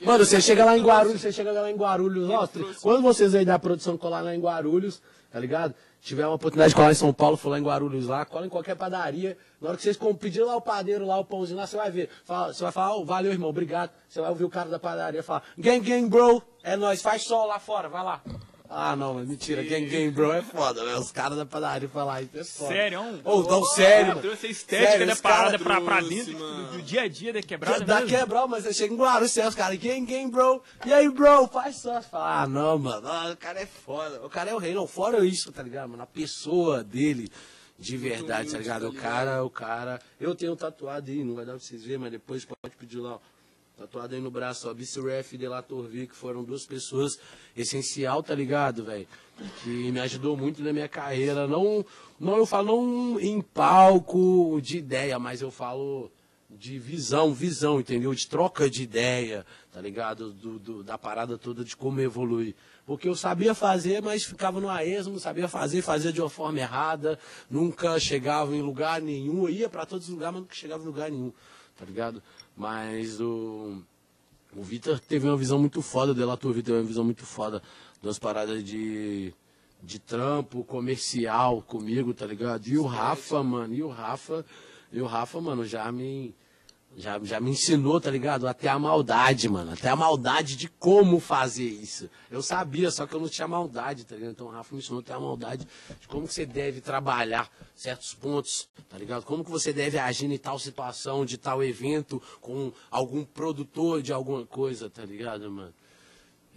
Mano, você chega lá em Guarulhos, você chega lá em Guarulhos, ó, trouxe- quando vocês aí da produção colar lá em Guarulhos, tá ligado? Tiver uma oportunidade de colar em São Paulo, for lá em Guarulhos lá, cola em qualquer padaria, na hora que vocês com- pedir lá o padeiro, lá o pãozinho lá, você vai ver, Fala- você vai falar, "Ô, valeu irmão, obrigado, você vai ouvir o cara da padaria falar, gang gang bro, é nóis, faz sol lá fora, vai lá. Ah, não, mas mentira, gang gang bro é foda, né? Os caras da padaria falar isso é foda. Sério, é um. Ô, tão sério, mano. Trouxe a estética Sério, da parada pra, pra dentro do, do dia a dia da quebrada. Da mesmo. quebrar, mas você chega em Guarulhos, os caras, quem, quem, bro? E aí, bro, faz só. Fala, ah, não, mano, ah, o cara é foda. O cara é o rei, não, fora isso, tá ligado, mano? A pessoa dele, de verdade, tá ligado? tá O cara, o cara. Eu tenho tatuado aí, não vai dar pra vocês verem, mas depois pode pedir lá, ó. Tatuado aí no braço, ó, Bice-Ref e Delator V, que foram duas pessoas essencial, tá ligado, velho? Que me ajudou muito na minha carreira. Não, não eu falo não em palco de ideia, mas eu falo de visão, visão, entendeu? De troca de ideia, tá ligado? Do, do- da parada toda de como evoluir. Porque eu sabia fazer, mas ficava no a esmo, sabia fazer, fazia de uma forma errada, nunca chegava em lugar nenhum, eu ia pra todos os lugares, mas nunca chegava em lugar nenhum, tá ligado? Mas o. O Vitor teve uma visão muito foda, o Delator Vitor teve uma visão muito foda das paradas de, de trampo comercial comigo, tá ligado? E o Rafa, mano, e o Rafa, e o Rafa, mano, já me, já, já me ensinou, tá ligado? Até a maldade, mano, até a maldade de como fazer isso. Eu sabia, só que eu não tinha maldade, tá ligado? Então o Rafa me ensinou até a maldade de como que você deve trabalhar certos pontos, tá ligado? Como que você deve agir em tal situação, de tal evento, com algum produtor de alguma coisa, tá ligado, mano?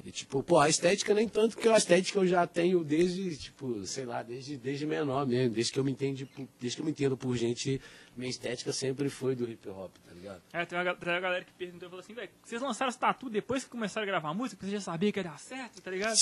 E, tipo, pô, a estética nem tanto, porque a estética eu já tenho desde, tipo, sei lá, desde, desde menor mesmo, desde que eu me entendo, desde que eu me entendo por gente, minha estética sempre foi do hip hop, tá ligado? É, tem uma, tem uma galera que perguntou, falou assim, velho, vocês lançaram esse tatu depois que começaram a gravar a música, porque você já sabia que ia dar certo, tá ligado?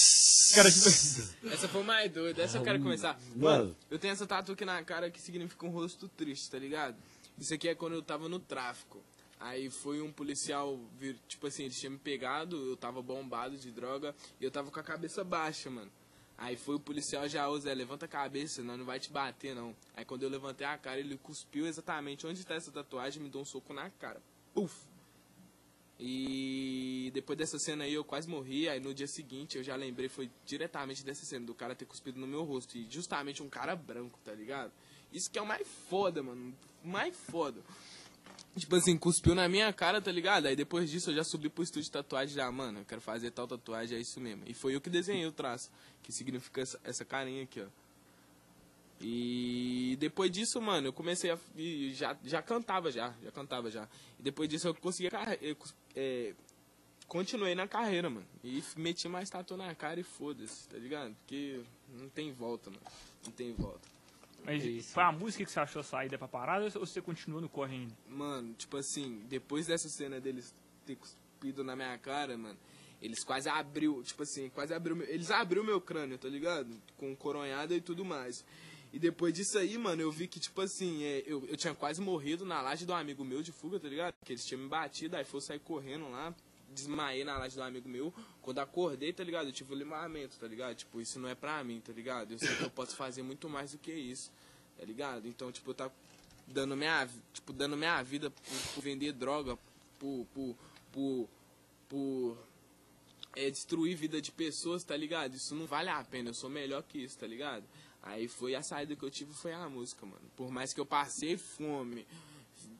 Cara, tipo... Essa foi mais doida, essa eu quero começar. Mano, eu tenho essa tatu aqui na cara que significa um rosto triste, tá ligado? Isso aqui é quando eu tava no tráfico. Aí foi um policial vir, tipo assim, eles tinham me pegado, eu tava bombado de droga e eu tava com a cabeça baixa, mano. Aí foi o policial já, ô Zé, levanta a cabeça, não, não vai te bater, não. Aí quando eu levantei a cara, ele cuspiu exatamente onde tá essa tatuagem e me deu um soco na cara. Puf! E depois dessa cena aí eu quase morri, aí no dia seguinte eu já lembrei, foi diretamente dessa cena, do cara ter cuspido no meu rosto. E justamente um cara branco, tá ligado? Isso que é o mais foda, mano. Mais foda. Tipo assim, cuspiu na minha cara, tá ligado? Aí depois disso eu já subi pro estúdio de tatuagem já, mano, eu quero fazer tal tatuagem, é isso mesmo. E foi eu que desenhei o traço, que significa essa, essa carinha aqui, ó. E depois disso, mano, eu comecei a. Já, já cantava já, já cantava já. E depois disso eu consegui. Eu, é, continuei na carreira, mano. E meti mais tatu na cara e foda-se, tá ligado? Porque não tem volta, mano. Não tem volta. Mas é foi a música que você achou saída pra parada ou você continuou no corre ainda? Mano, tipo assim, depois dessa cena deles ter cuspido na minha cara, mano, eles quase abriu, tipo assim, quase abriu, eles abriu meu crânio, tá ligado? Com coronhada e tudo mais. E depois disso aí, mano, eu vi que, tipo assim, é, eu, eu tinha quase morrido na laje de um amigo meu de fuga, tá ligado? Que eles tinham me batido, aí foi sair correndo lá, desmaiei na laje do amigo meu. Quando acordei, tá ligado? Eu tive um livramento, tá ligado? Tipo, isso não é pra mim, tá ligado? Eu sei que eu posso fazer muito mais do que isso, tá ligado? Então, tipo, eu tava dando minha, tipo, dando minha vida por, por vender droga, por, por, por, por é, destruir vida de pessoas, tá ligado? Isso não vale a pena, eu sou melhor que isso, tá ligado? Aí foi a saída que eu tive, foi a música, mano. Por mais que eu passei fome,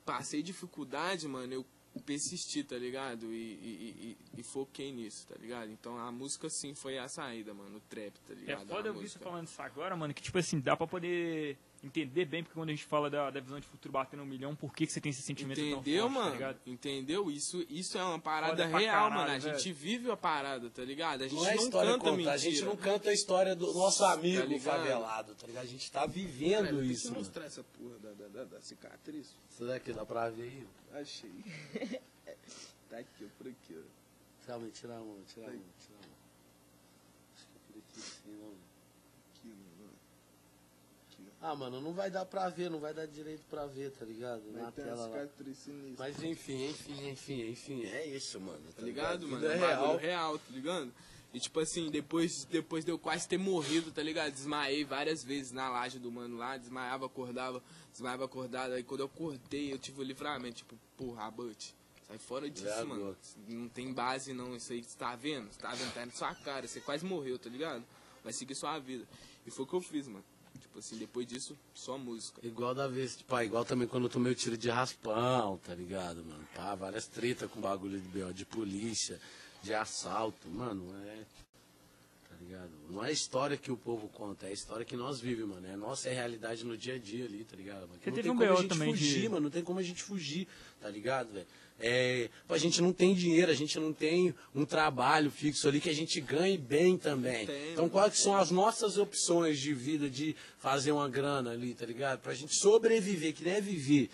passei dificuldade, mano, eu persistir, tá ligado? E, e, e, e, foquei nisso, tá ligado? Então a música sim foi a saída, mano, o trap, tá ligado? É foda eu vi você falando isso agora, mano, que tipo assim, dá pra poder entender bem, porque quando a gente fala da, da visão de futuro batendo um milhão, por que, que você tem esse sentimento Entendeu, tão forte, tá mano? Tá Entendeu? Isso, isso é uma parada real, caralho, mano. A velho. gente vive a parada, tá ligado? A gente não, é não canta conta, mentira. A gente não canta a história do nosso amigo tá favelado, tá ligado? A gente tá vivendo Cara, isso. Deixa eu mostrar essa porra da, da, da, da cicatriz. Isso daqui dá pra ver aí? Achei. tá aqui, por aqui, ó. Calma, tira a mão, tira a mão, tira a mão. Acho que é por aqui sim, não. Ah, mano, não vai dar pra ver, não vai dar direito pra ver, tá ligado? Vai Na tela lá. Mas enfim, enfim, enfim, enfim, é isso, mano. Tá, tá ligado, mano? É real. real, tá ligado? E tipo assim, depois, depois de eu quase ter morrido, tá ligado? Desmaiei várias vezes na laje do mano lá, desmaiava, acordava, desmaiava, acordava. Aí quando eu acordei, eu tive o livramento, tipo, porra, abate. Sai fora disso, É mano. Não tem base não, isso aí, você tá vendo? Você tá vendo, tá na sua cara, você quase morreu, tá ligado? Vai seguir sua vida. E foi o que eu fiz, mano. Tipo assim, depois disso, só música. Igual da vez, tipo, ah, igual também quando eu tomei o tiro de raspão, tá ligado, mano? Pá, várias tretas com bagulho de de polícia, de assalto, mano, é. Ligado? Não é a história que o povo conta, é a história que nós vivemos, mano. É a nossa realidade no dia a dia ali, tá ligado? Mano? Você não teve tem um como BO a gente também fugir, de- mano, não tem como a gente fugir, tá ligado, velho? É, a gente não tem dinheiro, a gente não tem um trabalho fixo ali que a gente ganhe bem também. Então, quais são as nossas opções de vida de fazer uma grana ali, tá ligado? Pra gente sobreviver, que nem é viver,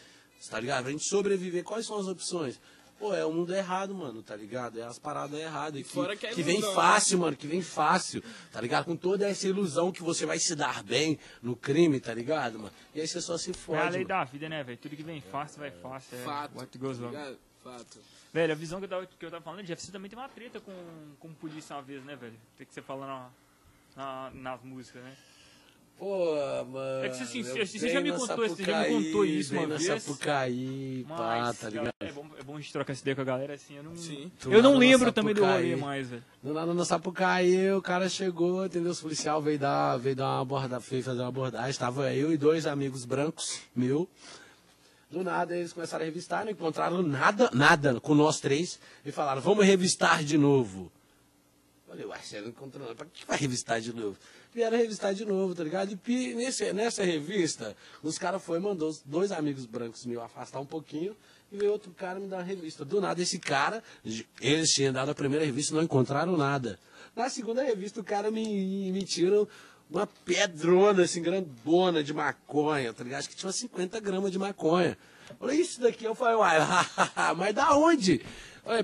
tá ligado? Pra gente sobreviver, quais são as opções? Pô, é o mundo errado, mano, tá ligado? É as paradas erradas. Que, fora que é vem ilusão, fácil, mano, que vem fácil, tá ligado? Com toda essa ilusão que você vai se dar bem no crime, tá ligado, mano? E aí você só se É fode. a lei mano. da vida, né, velho? Tudo que vem fácil, vai fácil. É Fato. what goes tá wrong. Fato. Velho, a visão que eu tava, que eu tava falando, Jeff, você também tem uma treta com, com polícia uma vez, né, velho? Tem que você fala na, na- nas músicas, né? Pô, mano. É que você, assim, eu você já me contou isso, você já me contou Sapucaí, isso uma na vez. Sapucaí, pá, tá ligado? é, bom, é bom a gente trocar essa ideia com a galera, assim, eu não... Sim. Eu não lembro também do Sapucaí. rolê mais, velho. Do nada no Sapucaí, o cara chegou, entendeu? Os policial veio dar, veio dar uma abordagem, veio fazer uma abordagem. Estava eu e dois amigos brancos, meu. Do nada eles começaram a revistar, não encontraram nada, nada com nós três. E falaram, vamos revistar de novo. Falei, ué, você não encontrou nada, pra que vai revistar de novo? Vieram revistar de novo, tá ligado? E nesse, nessa revista, os caras foram e mandou dois amigos brancos me afastar um pouquinho e veio outro cara me dar uma revista. Do nada, esse cara, eles tinham dado a primeira revista e não encontraram nada. Na segunda revista, o cara me, me tira uma pedrona, assim, grandona de maconha, tá ligado? Acho que tinha 50 gramas de maconha. Falei, isso daqui, eu falei, uai, mas da onde?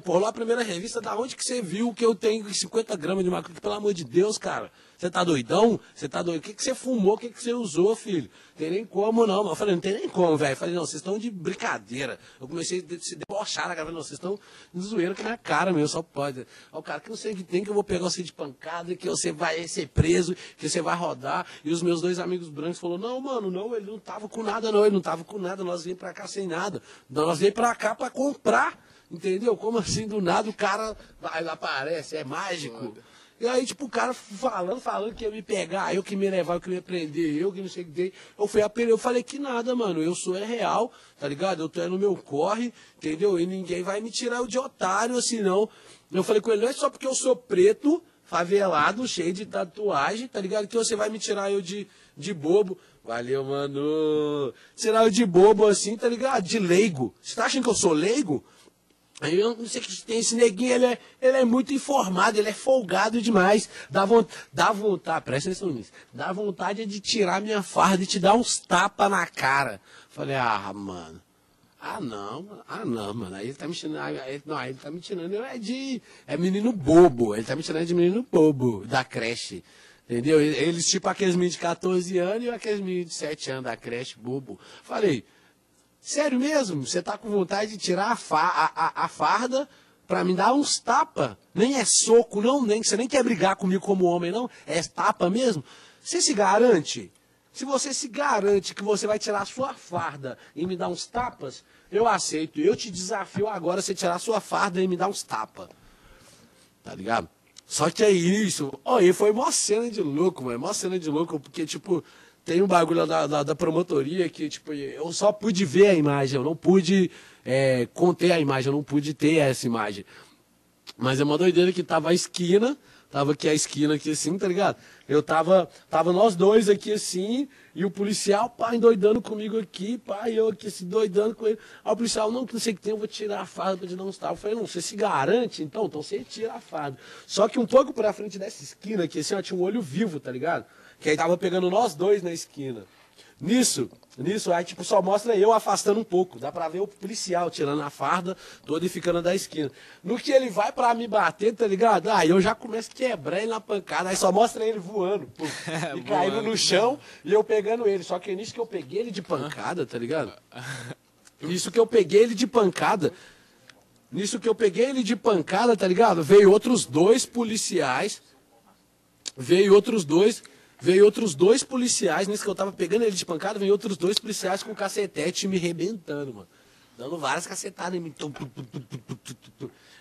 Pô, lá a primeira revista, da onde que você viu que eu tenho 50 gramas de maconha? Pelo amor de Deus, cara. Você tá doidão? Você tá doido? O que, que você fumou? O que, que você usou, filho? Tem nem como, não. Eu falei, não tem nem como, velho. Falei, não, vocês estão de brincadeira. Eu comecei a se debochar na cara. Não, vocês estão zoeira com a minha cara, meu, só pode. Aí o cara, que eu sei que tem, que eu vou pegar você de pancada, que você vai ser preso, que você vai rodar. E os meus dois amigos brancos falaram, não, mano, não, ele não tava com nada, não. Ele não tava com nada. Nós viemos pra cá sem nada. Nós viemos pra cá pra comprar. Entendeu? Como assim, do nada o cara aparece, é mágico. E aí, tipo, o cara falando, falando que ia me pegar, eu que me levar, eu que me prender, eu que não sei o que tem. Eu fui apelar, eu falei que nada, mano. Eu sou é real, tá ligado? Eu tô é no meu corre, entendeu? E ninguém vai me tirar o de otário, assim, não. Eu falei com ele, não é só porque eu sou preto, favelado, cheio de tatuagem, tá ligado? Que você vai me tirar eu de, de bobo. Valeu, mano. Tirar eu de bobo assim, tá ligado? De leigo. Você tá achando que eu sou leigo? Eu não sei que tem esse neguinho, ele é, ele é muito informado, ele é folgado demais. Dá, vo dá vontade, presta atenção nisso, dá vontade de tirar minha farda e te dar uns tapas na cara. Falei, ah, mano. Ah não, ah não, mano. Aí ele tá me tirando. Aí, não, aí ele tá me tirando. É de. É menino bobo. Ele tá me tirando de menino bobo da creche. Entendeu? Eles, tipo aqueles meninos de 14 anos e aqueles meninos de 7 anos da creche, bobo. Falei, Sério mesmo? Você tá com vontade de tirar a, fa a, a, a farda para me dar uns tapa? Nem é soco, não, nem você nem quer brigar comigo como homem, não? É tapa mesmo? Você se garante? Se você se garante que você vai tirar a sua farda e me dar uns tapas, eu aceito. Eu te desafio agora você tirar a sua farda e me dar uns tapas. Tá ligado? Só que é isso. Olha, foi uma cena de louco, mano. Uma cena de louco, porque, tipo, tem um bagulho da, da, da, promotoria que, tipo, eu só pude ver a imagem, eu não pude é, conter a imagem, eu não pude ter essa imagem. Mas é uma doideira que tava a esquina, tava aqui a esquina aqui assim, tá ligado? Eu tava, tava nós dois aqui assim, e o policial, pá, endoidando comigo aqui, pá, e eu aqui se doidando com ele. Aí o policial, não, que não sei o que tem, eu vou tirar a farda pra dar uns tapas. Eu falei, não, você se garante, então, então você tira a farda. Só que um pouco pra frente dessa esquina aqui, assim, ó, tinha um olho vivo, tá ligado? Que aí tava pegando nós dois na esquina. Nisso, nisso, aí tipo, só mostra eu afastando um pouco. Dá pra ver o policial tirando a farda toda e ficando da esquina. No que ele vai pra me bater, tá ligado? Aí eu já começo a quebrar ele na pancada. Aí só mostra ele voando. Pô, e caindo no chão e eu pegando ele. Só que nisso que eu peguei ele de pancada, tá ligado? Nisso que eu peguei ele de pancada. Nisso que eu peguei ele de pancada, tá ligado? Veio outros dois policiais. Veio outros dois Veio outros dois policiais, nesse que eu tava pegando ele de pancada, veio outros dois policiais com cacetete me rebentando, mano. Dando várias cacetadas em mim.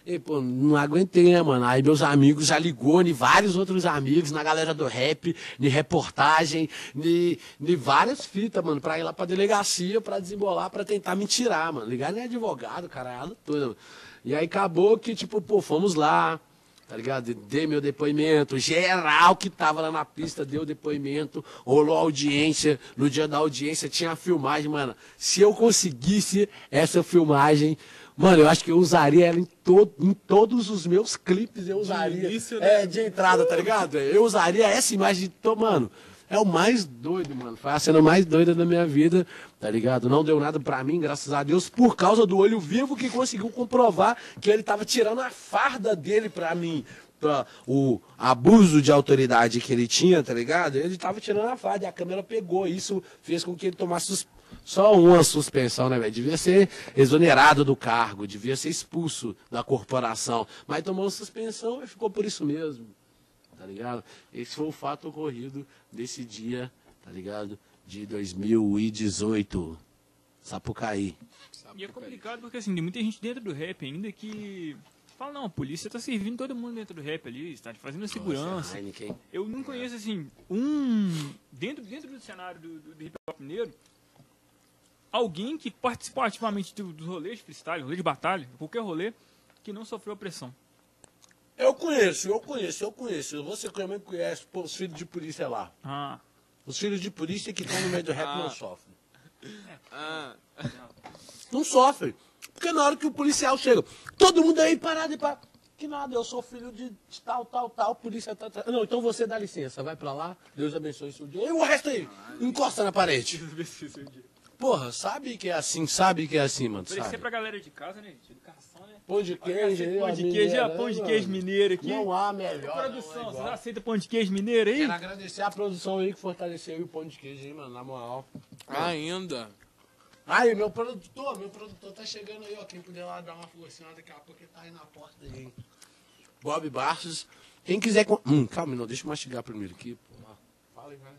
E, pô, não aguentei, né, mano? Aí meus amigos já ligou, de vários outros amigos, na galera do rap, de reportagem, de, de várias fitas, mano, pra ir lá pra delegacia, pra desembolar, pra tentar me tirar, mano. Ligar nem advogado, caralho, mano. E aí acabou que, tipo, pô, fomos lá, tá ligado? Dei meu depoimento, geral que tava lá na pista deu depoimento, rolou audiência, no dia da audiência tinha a filmagem, mano. Se eu conseguisse essa filmagem, mano, eu acho que eu usaria ela em, to em todos os meus clipes, eu usaria. De início, né? É, de entrada, tá ligado? Eu usaria essa imagem, de, mano, é o mais doido, mano. Foi a cena mais doida da minha vida, tá ligado? Não deu nada pra mim, graças a Deus, por causa do olho vivo que conseguiu comprovar que ele tava tirando a farda dele pra mim. Pra o abuso de autoridade que ele tinha, tá ligado? Ele tava tirando a farda e a câmera pegou. Isso fez com que ele tomasse só uma suspensão, né, velho? Devia ser exonerado do cargo, devia ser expulso da corporação. Mas tomou suspensão e ficou por isso mesmo tá ligado? Esse foi o fato ocorrido desse dia, tá ligado? De 2018, Sapucaí. Sapucaí. E é complicado porque, assim, tem muita gente dentro do rap ainda que fala, não, a polícia tá servindo todo mundo dentro do rap ali, está fazendo segurança. Nossa, Eu não conheço, assim, um... Dentro, dentro do cenário do, do, do hip hop mineiro, alguém que participou ativamente dos do rolês de freestyle, rolê de batalha, qualquer rolê, que não sofreu opressão. Eu conheço, eu conheço, eu conheço. Você também conhece pô, os filhos de polícia lá. Ah. Os filhos de polícia que estão no meio do rap não sofrem. Ah, Não sofrem. Porque na hora que o policial chega, todo mundo aí parado e para. Que nada, eu sou filho de tal, tal, tal, polícia tá, tá. Não, então você dá licença, vai pra lá, Deus abençoe seu dia. E o resto aí, encosta na parede. Porra, sabe que é assim, sabe que é assim, mano. Oferecer Sabe? pra galera de casa, né, gente? Educação, né? Pão de queijo, Pão de queijo, mineira, ó, pão de queijo mineiro aqui. Não há melhor. Produção, não é vocês aceitam pão de queijo mineiro aí? Quero agradecer a produção aí que fortaleceu o pão de queijo aí, mano, na moral. ainda. Aí, meu produtor, meu produtor tá chegando aí, ó. Quem puder lá dar uma forcinha daqui a pouco ele tá aí na porta aí, hein? Bob Barços. Quem quiser. Hum, calma, não, deixa eu mastigar primeiro aqui. Porra. Fala aí, vai.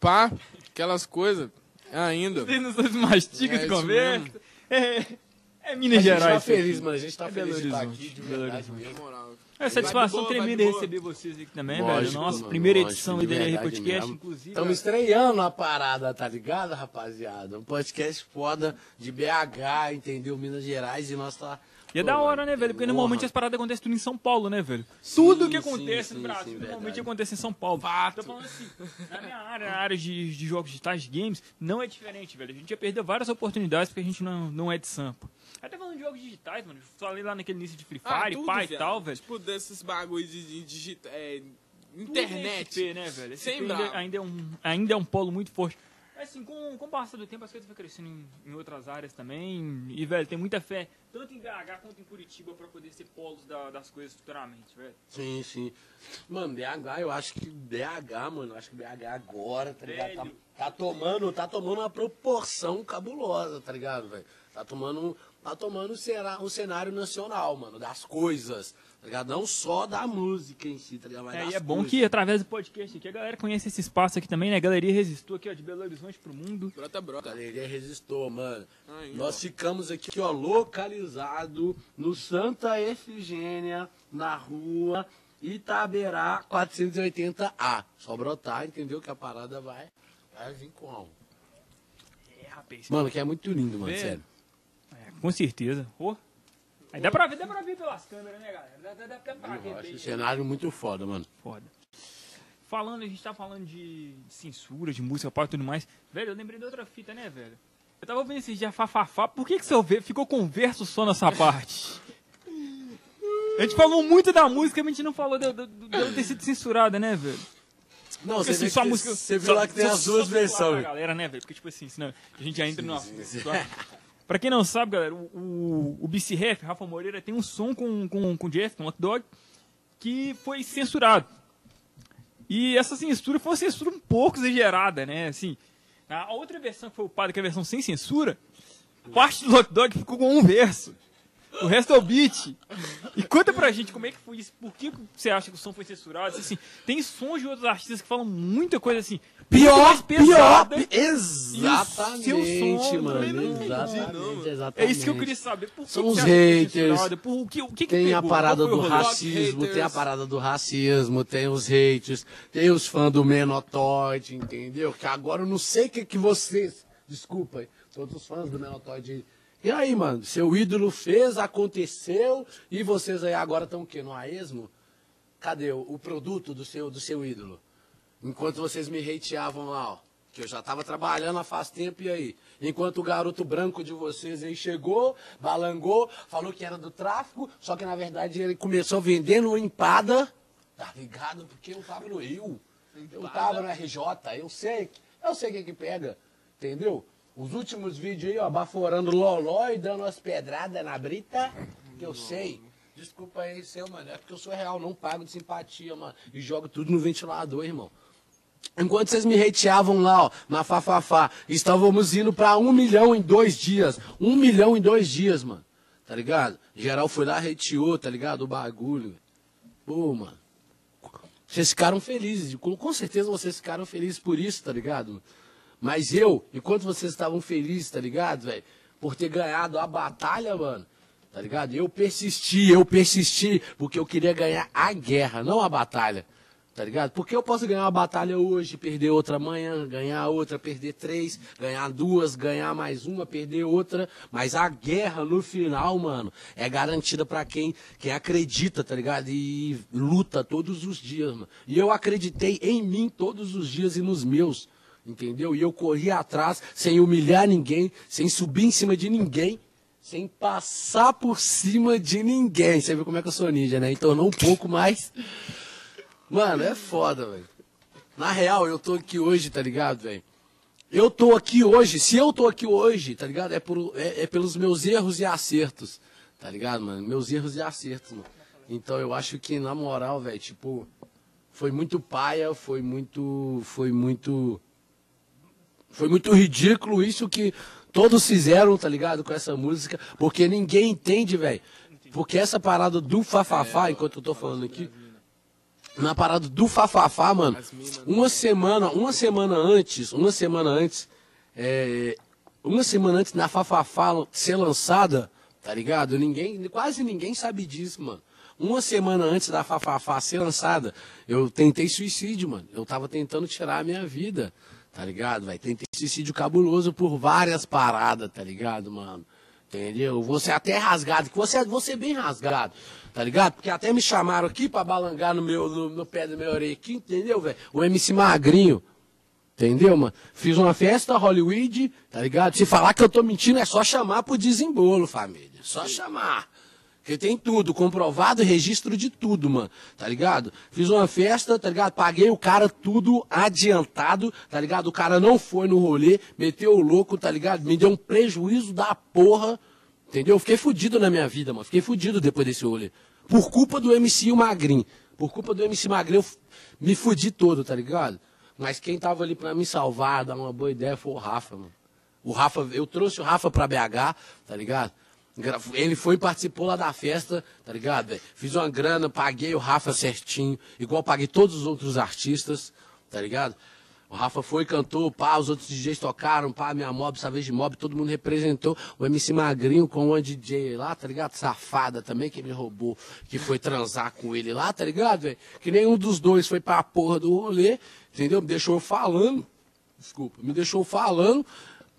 Pá, aquelas coisas. Ainda. Vocês não É de isso conversa. É, é A Minas gente Gerais. tá isso aqui. feliz, mano. A gente tá É feliz de estar aqui, de verdade mesmo. É satisfação boa, tremenda receber vocês aqui também, Lógico, velho. Nossa, mano, primeira lógico, edição do verdade Podcast, mesmo. inclusive. Estamos ó, estreando a parada, tá ligado, rapaziada? Um podcast foda de BH, entendeu? Minas Gerais e nós tá. E é da hora, né, velho? Porque normalmente as paradas acontecem tudo em São Paulo, né, velho? tudo que acontece no Brasil normalmente acontece em São Paulo. Fato. Tô falando assim, na minha área, na área de, de jogos digitais, de games, não é diferente, velho. A gente já perdeu várias oportunidades porque a gente não, não é de Sampa. Até falando de jogos digitais, mano. Falei lá naquele início de Free Ah, Fire, tudo, pai e tal, velho. Tipo, desses bagulho de, de digita- é, Tudo internet. é SP, né, velho? Sem ainda, ainda, é um, ainda é um polo muito forte. Mas, Assim, com, com o passar do tempo, as coisas vão crescendo em, em outras áreas também. E, velho, tem muita fé, tanto em BH quanto em Curitiba, pra poder ser polos da- das coisas futuramente, velho. Sim, sim. Mano, BH, eu acho que BH, mano, eu acho que BH agora, tá ligado? Tá, tá tomando, tá tomando uma proporção cabulosa, tá ligado, velho? Tá tomando, tá tomando um cenário nacional, mano, das coisas, tá? Não só da música em si, tá ligado? Mas É, e é bom coisas. que através do podcast aqui a galera conhece esse espaço aqui também, né? A Galeria Resistou aqui, ó, de Belo Horizonte pro mundo. Brota, brota. Galeria resistou, mano. Ainda. Nós ficamos aqui, ó, localizado no Santa Efigênia, na rua Itaberá 480A. Só brotar, entendeu? Que a parada vai, vai vir com. É, rapaz. Mano, que é muito lindo, mano, É. sério. É, com certeza. Ô. Aí dá pra ver, dá pra ver pelas câmeras, né, galera? Dá, dá, dá, pra ver Eu acho o cenário muito foda, mano. Foda. Falando, a gente tá falando de censura, de música, pau e tudo mais. Velho, eu lembrei de outra fita, né, velho? Eu tava ouvindo esses dias fafafá. Por que que seu ver ficou converso só nessa parte? A gente falou muito da música, mas a gente não falou de, ela ter sido censurada, né, velho? Não, Porque, você, assim, a que- música. você viu só- lá que tem só- as duas versões. galera, né, velho? Porque, tipo assim, senão a gente já entra. Pra quem não sabe, galera, o, o, o BC Ref, Rafa Moreira, tem um som com, com, com o Jeff, com o Hot Dog, que foi censurado. E essa censura foi uma censura um pouco exagerada, né? Assim, a outra versão que foi upada, que é a versão sem censura, parte do Hot Dog ficou com um verso. O resto é o beat. E conta pra gente como é que foi isso. Por que você acha que o som foi censurado? Assim, tem sons de outros artistas que falam muita coisa assim. Pior, pior, pesada. pi- exatamente, seu som, mano, não entendi, exatamente, não, exatamente. É isso que eu queria saber. Por que São que os que haters. Por, o que, o que, que Tem a pegou? parada do racismo, tem a parada do racismo, tem os haters, tem os fãs do Menotoid, entendeu? Que agora eu não sei o que, que vocês. Desculpa todos os fãs do Menotoid. E aí, mano, seu ídolo fez, aconteceu, e vocês aí agora estão o quê? No a esmo? Cadê o, o produto do seu, do seu ídolo? Enquanto vocês me hateavam lá, ó. Que eu já tava trabalhando há faz tempo, e aí? Enquanto o garoto branco de vocês aí chegou, balangou, falou que era do tráfico, só que na verdade ele começou vendendo empada, tá ligado? Porque eu tava no Rio, eu tava no RJ, eu sei, eu sei o que que pega, entendeu? Os últimos vídeos aí, ó, baforando loló e dando umas pedradas na brita, que eu sei. Desculpa aí, seu, mano, é porque eu sou real, não pago de simpatia, mano, e jogo tudo no ventilador, irmão. Enquanto vocês me hateavam lá, ó, na Fafafá, estávamos indo pra um milhão em dois dias. Um milhão em dois dias, mano. Tá ligado? Geral foi lá, hateou, tá ligado? O bagulho. Pô, mano. Vocês ficaram felizes. Com, certeza vocês ficaram felizes por isso, tá ligado? Mas eu, enquanto vocês estavam felizes, tá ligado, velho? Por ter ganhado a batalha, mano. Tá ligado? Eu persisti, eu persisti, porque eu queria ganhar a guerra, não a batalha. Tá ligado? Porque eu posso ganhar uma batalha hoje, perder outra amanhã, ganhar outra, perder três, ganhar duas, ganhar mais uma, perder outra. Mas a guerra no final, mano, é garantida pra quem, quem acredita, tá ligado? E luta todos os dias, mano. E eu acreditei em mim todos os dias e nos meus. Entendeu? E eu corri atrás sem humilhar ninguém, sem subir em cima de ninguém, sem passar por cima de ninguém. Você viu como é que eu sou ninja, né? Então não um pouco mais. Mano, é foda, velho. Na real, eu tô aqui hoje, tá ligado, velho? Eu tô aqui hoje, se eu tô aqui hoje, tá ligado? É, por, é, é pelos meus erros e acertos, tá ligado, mano? Meus erros e acertos, mano. Então eu acho que, na moral, velho, tipo, foi muito paia, foi muito. Foi muito. Foi muito ridículo isso que todos fizeram, tá ligado, com essa música, porque ninguém entende, velho. Porque essa parada do Fafafá, enquanto eu tô falando aqui, na parada do Fafafá, mano, uma semana, uma semana antes, uma semana antes, é, uma semana antes da Fafafá ser lançada, tá ligado? Ninguém, quase ninguém sabe disso, mano. Uma semana antes da Fafafá ser lançada, eu tentei suicídio, mano. Eu tava tentando tirar a minha vida, tá ligado? Vai tentei suicídio cabuloso por várias paradas, tá ligado, mano? Entendeu? Você até rasgado, que você, você bem rasgado, tá ligado? Porque até me chamaram aqui pra balangar no meu no, no pé da minha orelha aqui, entendeu, velho? O MC Magrinho. Entendeu, mano? Fiz uma festa Hollywood, tá ligado? Se falar que eu tô mentindo, é só chamar pro desembolo, família. Só chamar. Porque tem tudo, comprovado, registro de tudo, mano. Tá ligado? Fiz uma festa, tá ligado? Paguei o cara tudo adiantado, tá ligado? O cara não foi no rolê, meteu o louco, tá ligado? Me deu um prejuízo da porra. Entendeu? Fiquei fudido na minha vida, mano. Fiquei fudido depois desse rolê. Por culpa do MC o Magrinho. Por culpa do MC Magrinho, eu me fudi todo, tá ligado? Mas quem tava ali pra me salvar, dar uma boa ideia, foi o Rafa, mano. O Rafa, eu trouxe o Rafa pra BH, tá ligado? Ele foi e participou lá da festa, tá ligado? Véio? Fiz uma grana, paguei o Rafa certinho, igual paguei todos os outros artistas, tá ligado? O Rafa foi, cantou, pá, os outros DJs tocaram, pá, minha mob, Savage Mob, todo mundo representou. O MC Magrinho com uma DJ lá, tá ligado? Safada também, que me roubou, que foi transar com ele lá, tá ligado, velho? Que nenhum dos dois foi pra porra do rolê, entendeu? Me deixou falando, desculpa, me deixou falando,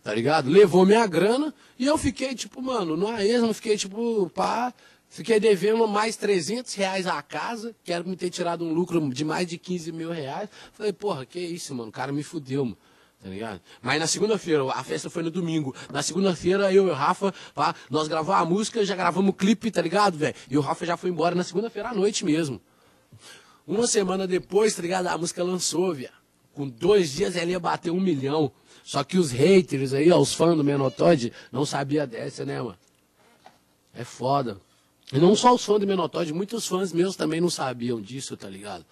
tá ligado? Levou minha grana e eu fiquei, tipo, mano, no esma, fiquei, tipo, pá, fiquei devendo mais 300 reais à casa, quero me ter tirado um lucro de mais de 15 mil reais. Falei, porra, que isso, mano, o cara me fudeu, mano. Tá ligado? Mas na segunda-feira, a festa foi no domingo. Na segunda-feira, eu e o Rafa, pá, nós gravamos a música, já gravamos o clipe, tá ligado, velho? E o Rafa já foi embora na segunda-feira à noite mesmo. Uma semana depois, tá ligado? A música lançou, viado. Com dois dias ela ia bater um milhão. Só que os haters aí, ó, os fãs do Menotod, não sabia dessa, né, mano? É foda. E não só os fãs do Menotod, muitos fãs meus também não sabiam disso, tá ligado?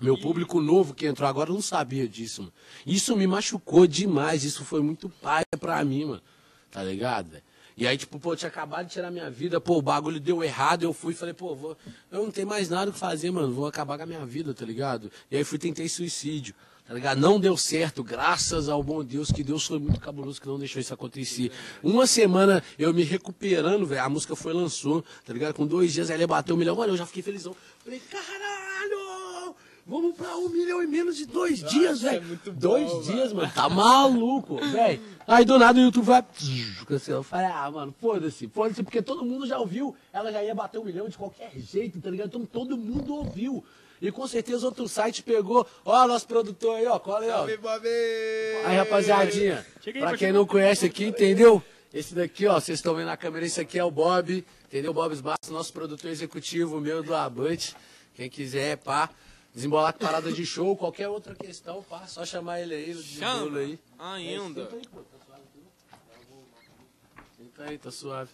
Meu público novo que entrou agora não sabia disso, mano. Isso me machucou demais, isso foi muito pai pra mim, mano. Tá ligado, velho? E aí, tipo, pô, eu tinha acabado de tirar minha vida, pô, o bagulho deu errado, eu fui e falei, pô, vou, eu não tenho mais nada o que fazer, mano, vou acabar com a minha vida, tá ligado? E aí fui tentei suicídio, tá ligado? Não deu certo, graças ao bom Deus, que Deus foi muito cabuloso que não deixou isso acontecer. Uma semana eu me recuperando, velho, a música foi lançou, tá ligado? Com dois dias ela bateu um milhão, mano, eu já fiquei felizão. Falei, caralho! Vamos pra um milhão em menos de dois dias, é velho. bom, dois dias, mano. Tá maluco, velho. Aí do nada o YouTube vai. cancelou. Eu falei, ah, mano, foda-se, foda-se, porque todo mundo já ouviu. Ela já ia bater um milhão de qualquer jeito, tá ligado? Então todo mundo ouviu. E com certeza outro site pegou. Ó, nosso produtor aí, ó. Cola aí, ó. Salve, Bob! Aí, rapaziadinha. Chega aí, Pra quem não conhece aqui, entendeu? Esse daqui, ó, vocês estão vendo na câmera, esse aqui é o Bob, entendeu? Bob Bastos, nosso produtor executivo, meu do Abante. Quem quiser, pá, desembolar com parada de show, qualquer outra questão, pá, só chamar ele aí, Chama aí. ainda. Senta aí, pô, tá suave? Senta aí, tá suave.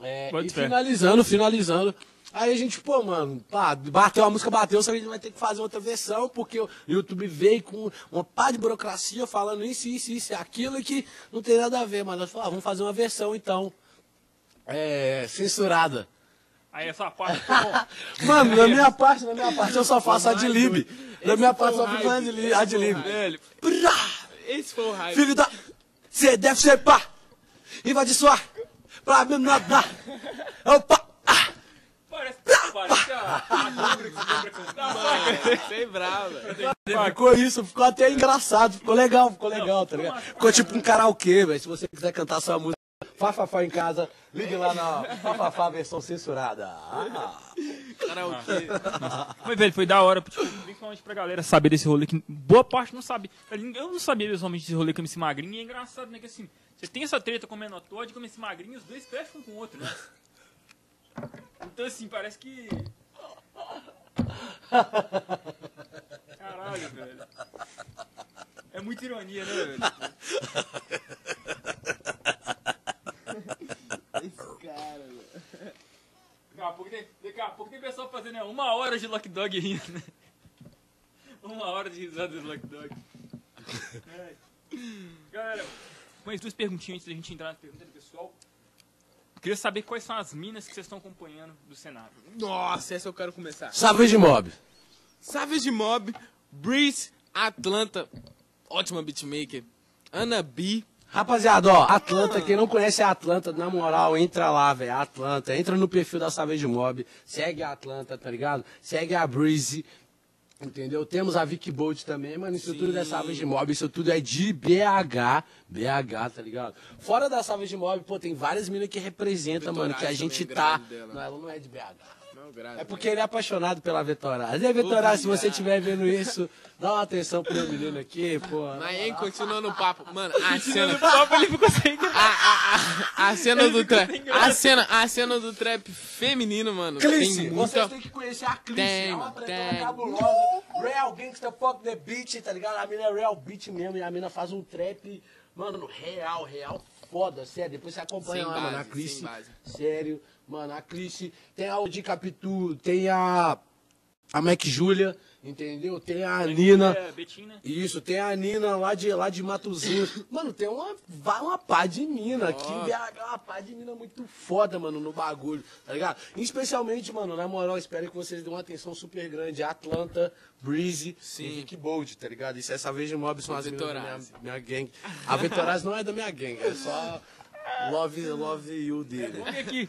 É, e finalizando, finalizando. Aí a gente, pô, mano, pá, bateu, a música bateu, só que a gente vai ter que fazer outra versão, porque o YouTube veio com uma pá de burocracia falando isso, isso, isso, e aquilo que não tem nada a ver, mas nós falamos, ah, vamos fazer uma versão então. É, censurada. Aí essa parte, pô, Mano, na minha parte, na minha parte eu só faço adlib. Na minha parte o só fico hype, fazendo esse foi o adlib. Brá! Esse foi o hype. Filho da. Você deve ser pá! Invade sua! Pra mim nadar! Opa! Parece, parece a a? Sem brava. Ficou isso, ficou até engraçado, ficou legal, ficou legal, tá ligado? Ficou tipo um karaokê, velho. Se você quiser cantar sua música, Fafafá em casa, ligue lá na Fafafá versão censurada. Ah. Karaokê. Mas, velho, foi da hora, tipo, principalmente pra galera saber desse rolê que boa parte não sabe. Eu não sabia pessoalmente desse rolê com esse magrinho e é engraçado, né? Que assim, você tem essa treta com o Menotod e com esse magrinho e os dois fecham um com o outro, né? Então, assim, parece que. Caralho, velho. É muita ironia, né, velho? Esse cara, velho. Daqui a pouco tem, daqui a pouco tem pessoal fazendo né, uma hora de Lock Dog rindo, né? Uma hora de risada de Lock Dog. É. Galera, mais duas perguntinhas antes da gente entrar nas perguntas do pessoal. Queria saber quais são as minas que vocês estão acompanhando do cenário. Nossa, essa eu quero começar. Savage Mob. Savage Mob, Breeze, Atlanta, ótima beatmaker. Ana B, Rapaziada, ó, Atlanta, quem não conhece a Atlanta, na moral, entra lá, velho. Atlanta, entra no perfil da Savage Mob, segue a Atlanta, tá ligado? Segue a Breezy, entendeu? Temos a Vicky Bolt também, mano. Isso tudo é Savage Mob, isso tudo é de BH, BH, tá ligado? Fora da Savage Mob, pô, tem várias minas que representam, mano, que a Vitoraz gente é tá. Não, ela não é de BH. Não, grave. É porque ele é apaixonado pela Vetoraz. E Vetoraz, se você estiver vendo isso, dá uma atenção pro meu menino aqui, pô. Mas hein, continuando o papo, mano, a cena. No papo ele ficou sem A, a, a, a cena do trap. A cena, a cena do trap feminino, mano. Clice, tem vocês muita. têm que conhecer a Clice, Tem, é uma pretona tem. cabulosa. Real Gangsta Fuck the Beat, tá ligado? A mina é real beat mesmo, e a mina faz um trap, mano, real, real, foda, sério. Depois você acompanha Sem lá, mano, a base, Clice. base. Sério, mano, a Clice. Tem a Odi Capitu, tem a. A Mac Julia, entendeu? Tem a Nina. É, Betina. Isso, tem a Nina lá de, lá de Matozinhos. Mano, tem uma, vai uma pá de mina aqui, uma pá de mina muito foda, mano, no bagulho, tá ligado? Especialmente, mano, na moral, espero que vocês dêem uma atenção super grande. Atlanta, Breezy Sim. e Rick Bold, tá ligado? Isso essa vez de mob são as minha, minha gang. A Vitoraz não é da minha gang, é só Love, love you dele. Olha aqui.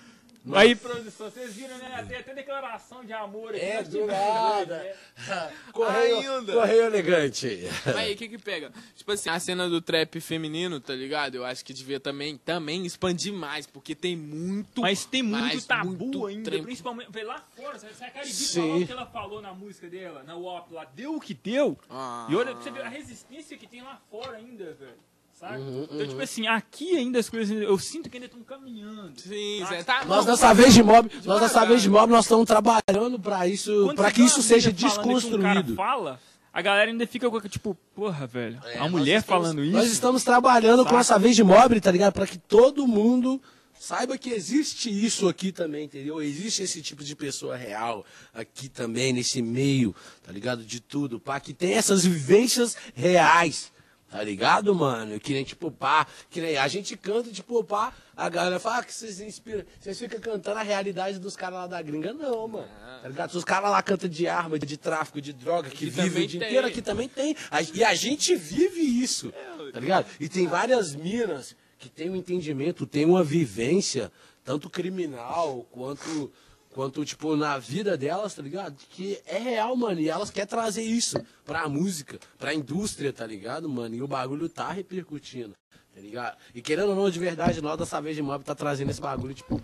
Aí, produção, vocês viram, né? Tem até declaração de amor aqui. É, nós do nada. né? Correio, Ainda. correio elegante. Aí, o que que pega? Tipo assim, a cena do trap feminino, tá ligado? Eu acho que devia também, também expandir mais, porque tem muito. Mas tem muito mais, tabu muito ainda, trampo. principalmente. Vê lá fora, se a Caribe Sim. falou o que ela falou na música dela, na WAP lá, deu o que deu. Ah. E olha pra você ver a resistência que tem lá fora ainda, velho. Uhum, então, tipo assim, aqui ainda as coisas. Eu sinto que ainda estão caminhando. Sim, sabe? Zé, tá. Nós dessa vez de mob, nós dessa vez de mob, nós estamos trabalhando pra isso, para que isso seja falando que Um cara desconstruído. fala, a galera ainda fica com tipo, porra, velho. É, a mulher estamos- falando isso. Nós estamos trabalhando com Saca? essa vez de mob, tá ligado? Pra que todo mundo saiba que existe isso aqui também, entendeu? Existe esse tipo de pessoa real aqui também, nesse meio, tá ligado? De tudo, pá, que tem essas vivências reais. Tá ligado, mano? Que nem tipo, pá, que nem a gente canta, tipo, pá, a galera fala ah, que vocês inspiram, vocês ficam cantando a realidade dos caras lá da gringa, não, mano. Tá ligado? Se os caras lá cantam de arma, de tráfico, de droga, que Aqui vivem o dia tem. inteiro, aqui também tem. E a gente vive isso, tá ligado? E tem várias minas que têm um entendimento, têm uma vivência, tanto criminal quanto, quanto tipo, na vida delas, tá ligado? Que é real, mano. E elas querem trazer isso pra música, pra indústria, tá ligado, mano? E o bagulho tá repercutindo. Tá ligado? E querendo ou não, de verdade, nós da Savage Mob tá trazendo esse bagulho, tipo.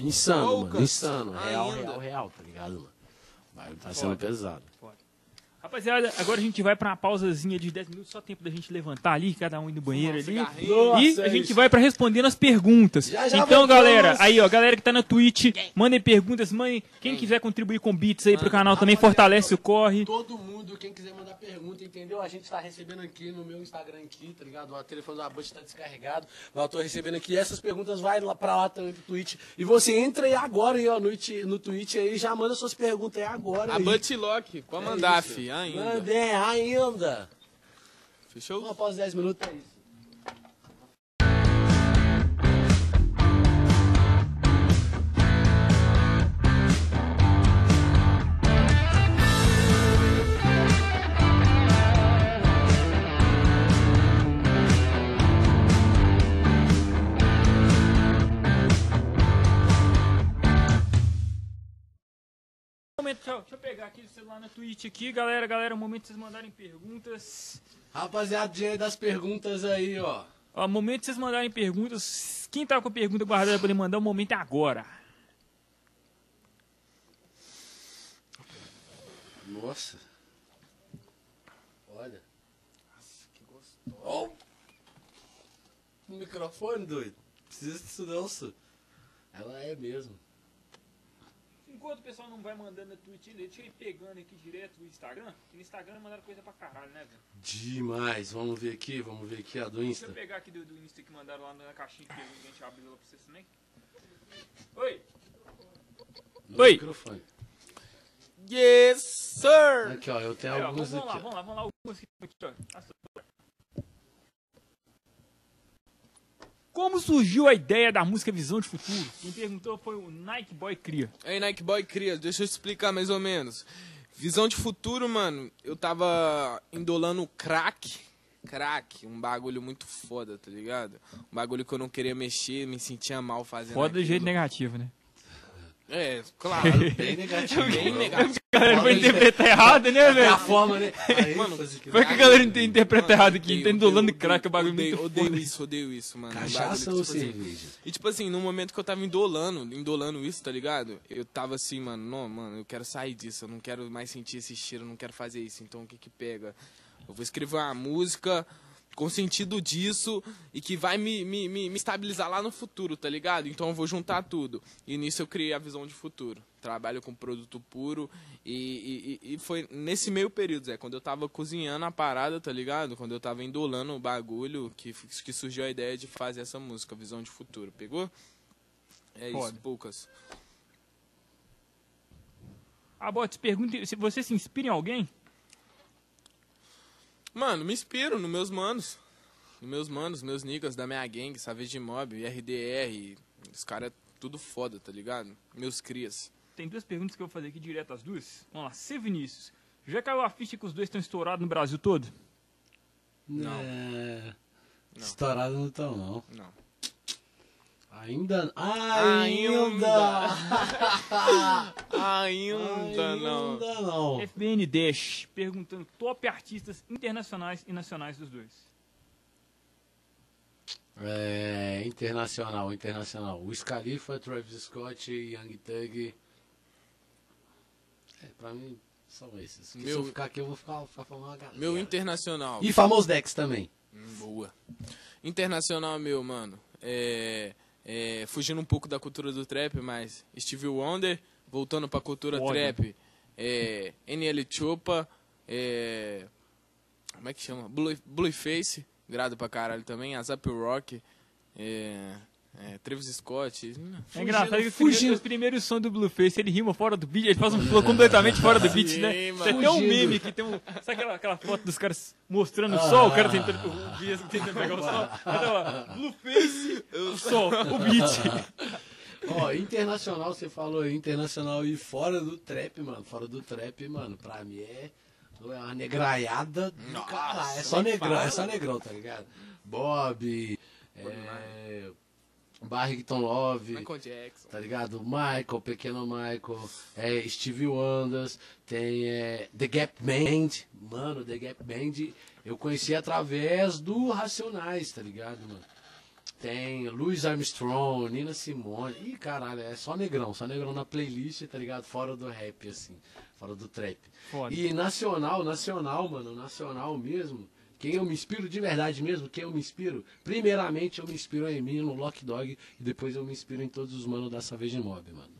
Insano, mano. Insano. Real, real, real, tá ligado, mano? O bagulho tá sendo pesado. Rapaziada, agora a gente vai pra uma pausazinha de 10 minutos, só tempo da gente levantar ali, cada um ir no banheiro ali. cigarrinho. E Nossa, a é gente isso. vai pra respondendo as perguntas. Já, já então, galera, aí ó, galera que tá na Twitch, mandem perguntas, mandem. Quem quiser contribuir com beats aí pro canal também, fortalece o corre. Todo mundo, quem quiser mandar pergunta, entendeu? A gente tá recebendo aqui no meu Instagram aqui, tá ligado? O telefone da Butch tá descarregado. Mas eu tô recebendo aqui. Essas perguntas vai lá pra lá também pro Twitch. E você entra aí agora aí, ó, no, Twitch- no Twitch aí, já manda suas perguntas aí agora. A aí. Butlock, pode mandar, isso. fi, ainda. Manda, é, ainda. Fechou? Após 10 minutos é isso. Deixa, eu, deixa eu pegar aqui o celular na Twitch aqui, galera. Galera, o momento de vocês mandarem perguntas. Rapaziadinha das perguntas aí, ó. Ó, momento de vocês mandarem perguntas. Quem tá com a pergunta guardada pra poder mandar, o momento é agora. Nossa. Olha. Nossa, que gostoso. Oh! O microfone, doido. Precisa disso não, só. Ela é mesmo. Enquanto o pessoal não vai mandando na Twitch, deixa eu ir pegando aqui direto o Instagram. Que no Instagram mandaram coisa pra caralho, né, velho? Demais. Vamos ver aqui, vamos ver aqui a do Deixa Insta. eu pegar aqui do, do Insta que mandaram lá na caixinha que a gente abriu lá pra vocês também. Oi! No Oi. microfone. Yes, sir! Aqui, ó, eu tenho Aí, ó, alguns vamos lá, aqui. ó. vamos lá, vamos lá. Algumas aqui, ó. Como surgiu a ideia da música Visão de Futuro? Quem perguntou foi o Nike Boy Cria. Aí, Nike Boy Cria, deixa eu te explicar mais ou menos. Visão de futuro, mano, eu tava indolando crack. Crack, um bagulho muito foda, tá ligado? Um bagulho que eu não queria mexer, me sentia mal fazendo Foda aquilo. jeito negativo, né? É, claro. Bem negativo. Bem negativo. A galera foi interpretar errado, né, É a velho? forma, né? Mano, que Foi que a galera inte- interpreta errado aqui. Tá indolando odeio, crack, o bagulho odeio, muito Odeio isso, odeio isso, mano. Cachaça ou tipo assim, cerveja? E tipo assim, no momento que eu tava indolando, indolando isso, tá ligado? Eu tava assim, mano, não, mano, eu quero sair disso, eu não quero mais sentir esse cheiro, eu não quero fazer isso. Então o que que pega? Eu vou escrever uma música com sentido disso e que vai me, me, me, me estabilizar lá no futuro, tá ligado? Então eu vou juntar tudo. E nisso eu criei a visão de futuro. Trabalho com produto puro e, e, e- foi nesse meio período, Zé, quando eu tava cozinhando a parada, tá ligado? Quando eu tava indolando o bagulho, que, que surgiu a ideia de fazer essa música, Visão de Futuro. Pegou? É isso, Foda. poucas. A Bots pergunta se você se inspira em alguém. Mano, me inspiro nos meus manos. Nos meus manos, meus niggas da minha gang, Savage Mob, RDR. Os caras tudo foda, tá ligado? Meus crias. Tem duas perguntas que eu vou fazer aqui direto as duas. Vamos lá, C. Vinícius. Já caiu a ficha que os dois estão estourados no Brasil todo? Não. É... Não. Estourado não estão, não. Não. Ainda. Ainda. Ainda! Ainda não. Ainda não. FBN Dash perguntando top artistas internacionais e nacionais dos dois. É, internacional, internacional. O Scalifa, Travis Scott, Young Thug. É, pra mim, são esses. Que Se Meu- eu ficar aqui, eu vou ficar, ficar falando uma galera. Meu internacional. E Famous Dex também. Hum, Boa. Internacional meu, mano. É, é, fugindo um pouco da cultura do trap, mas Stevie Wonder, voltando pra cultura Foda. trap. É, NL Chopa, é, como é que chama? Blue, Blueface, grado pra caralho também. Azap Rock, é, é, Travis Scott. É engraçado que os fugindo. primeiros, os primeiros sons do Blueface, ele rima fora do beat, ele faz um flow completamente fora do beat, né? Tem até um meme que tem um. Sabe aquela, aquela foto dos caras mostrando o sol, o cara tentando. O Bias tentando pegar o sol. Blueface, o sol, o beat. Ó, internacional, você falou aí, internacional e fora do trap, mano. Fora do trap, mano, pra mim é, é uma negraiada do Nossa, caralho. É só negrão, fala. é só negrão, tá ligado? Bob, é, Barrington Love, Michael Jackson. tá ligado? Michael, Pequeno Michael, é, Stevie Wonders, tem é, The Gap Band. Mano, The Gap Band eu conheci através do Racionais, tá ligado, mano? Tem Louis Armstrong, Nina Simone. Ih, caralho, é só negrão, só negrão na playlist, tá ligado? Fora do rap, assim, fora do trap. Foda. E nacional, nacional, mano, nacional mesmo. Quem eu me inspiro de verdade mesmo, quem eu me inspiro? Primeiramente eu me inspiro em mim, no Lock Dog, e depois eu me inspiro em todos os manos da Savage Mob, mano.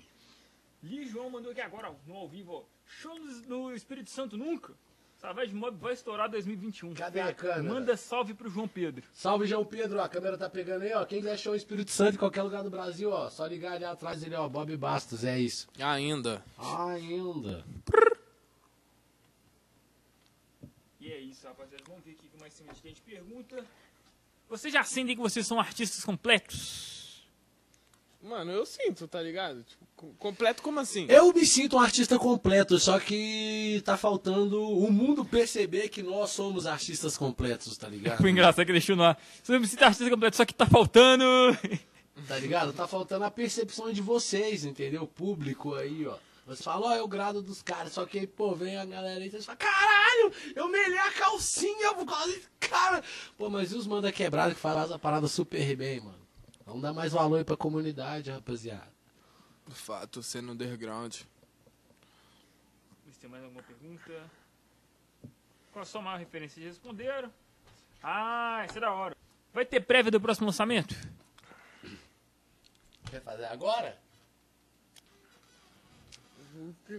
Li João mandou aqui agora, no ao vivo, ó. Show no, Espírito Santo nunca? Savage Mob vai estourar 2021. Cadê a câmera? Manda salve pro João Pedro. Salve, João Pedro, ó, a câmera tá pegando aí, ó. Quem quiser show Espírito Santo em qualquer lugar do Brasil, ó, só ligar ali atrás dele, ó, Bob Bastos, é isso. Ainda. Ainda. E é isso, rapaziada. Vamos ver aqui mais cima de gente pergunta. Vocês já sentem que vocês são artistas completos? Mano, eu sinto, tá ligado? Tipo, com- completo como assim? Eu me sinto um artista completo, só que tá faltando o mundo perceber que nós somos artistas completos, tá ligado? Foi engraçado que deixou no ar. Você não precisa artista completo, só que tá faltando. Tá ligado? Tá faltando a percepção de vocês, entendeu? O público aí, ó. Você fala, ó, é o grado dos caras. Só que aí, pô, vem a galera aí e você fala, caralho, eu melhei a calcinha por causa desse cara. Pô, mas e os manda quebrado que faz a parada super bem, mano? Vamos dar mais valor aí pra comunidade, rapaziada. Fato, sendo underground. Se tem mais alguma pergunta. Qual a sua maior referência? Já responderam. Ah, isso é da hora. Vai ter prévia do próximo lançamento? Quer fazer agora?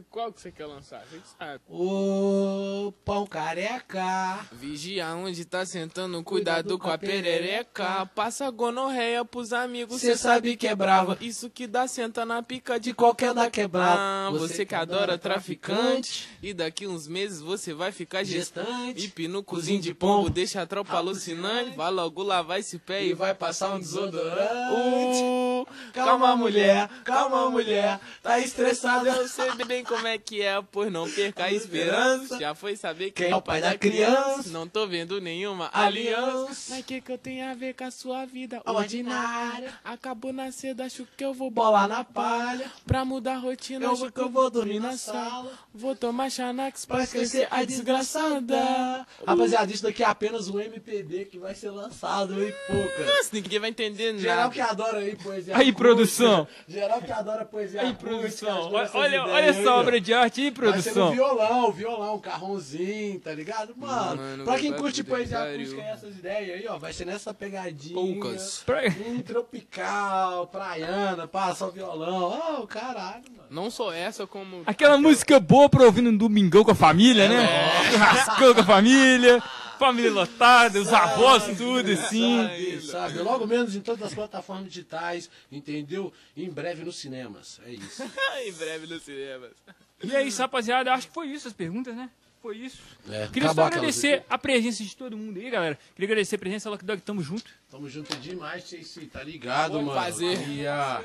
Qual que você quer lançar? Você que sabe. Ô, pão careca. Vigia onde tá sentando, cuidado com a perereca. Passa gonorreia pros amigos, Cê sabe que é brava. Isso que dá senta na pica de De qualquer da quebrada. Ah, você que adora traficante. E daqui uns meses você vai ficar gestante. Gestante. E pino cozinho de pombo, deixa a tropa alucinante. Vai logo lavar esse pé E e vai passar um desodorante. Uh, Calma, mulher, calma, mulher. Tá estressada. Eu sei bem como é que é, pois não perca a esperança. Já foi saber Quem é o pai da criança? Não tô vendo nenhuma Aliança. Mas que que eu tenho a ver com a sua vida Ordinária. Acabou na cedo, acho que eu vou Bola na palha. Pra mudar a rotina, Eu acho que eu vou dormir na sala. Vou tomar Xanax pra Pra esquecer a desgraçada. Rapaziada, isso daqui é apenas um MPB que vai ser lançado, hein, pouca. Nossa, ninguém vai entender Geral que nada. adora aí poesia. Aí, produção. Geral que adora poesia. Aí, produção. Olha, olha, olha aí, essa ó. obra de arte aí, Vai ser no produção. violão, violão, carronzinho, tá ligado? Mano, Mano, pra quem curte poesia acústica e essas ideias aí, ó, vai ser nessa pegadinha. Poucas. Pra- Um tropical, praiana, passa o violão. Oh, caralho, mano. Não só essa, como. Aquela música boa pra ouvir num domingão com a família, né? Churrascão com a família, família lotada, os avós, tudo assim. Sabe, sabe? Logo menos em todas as plataformas digitais, entendeu? E em breve nos cinemas. É isso. em breve no cinema. E é isso, rapaziada. Acho que foi isso as perguntas, né? Foi isso. É, Queria só agradecer a presença de todo mundo aí, galera. Queria agradecer a presença, Lock Dog, tamo junto. Tamo junto demais, Chase, tá ligado, Vamos mano? fazer. Queria-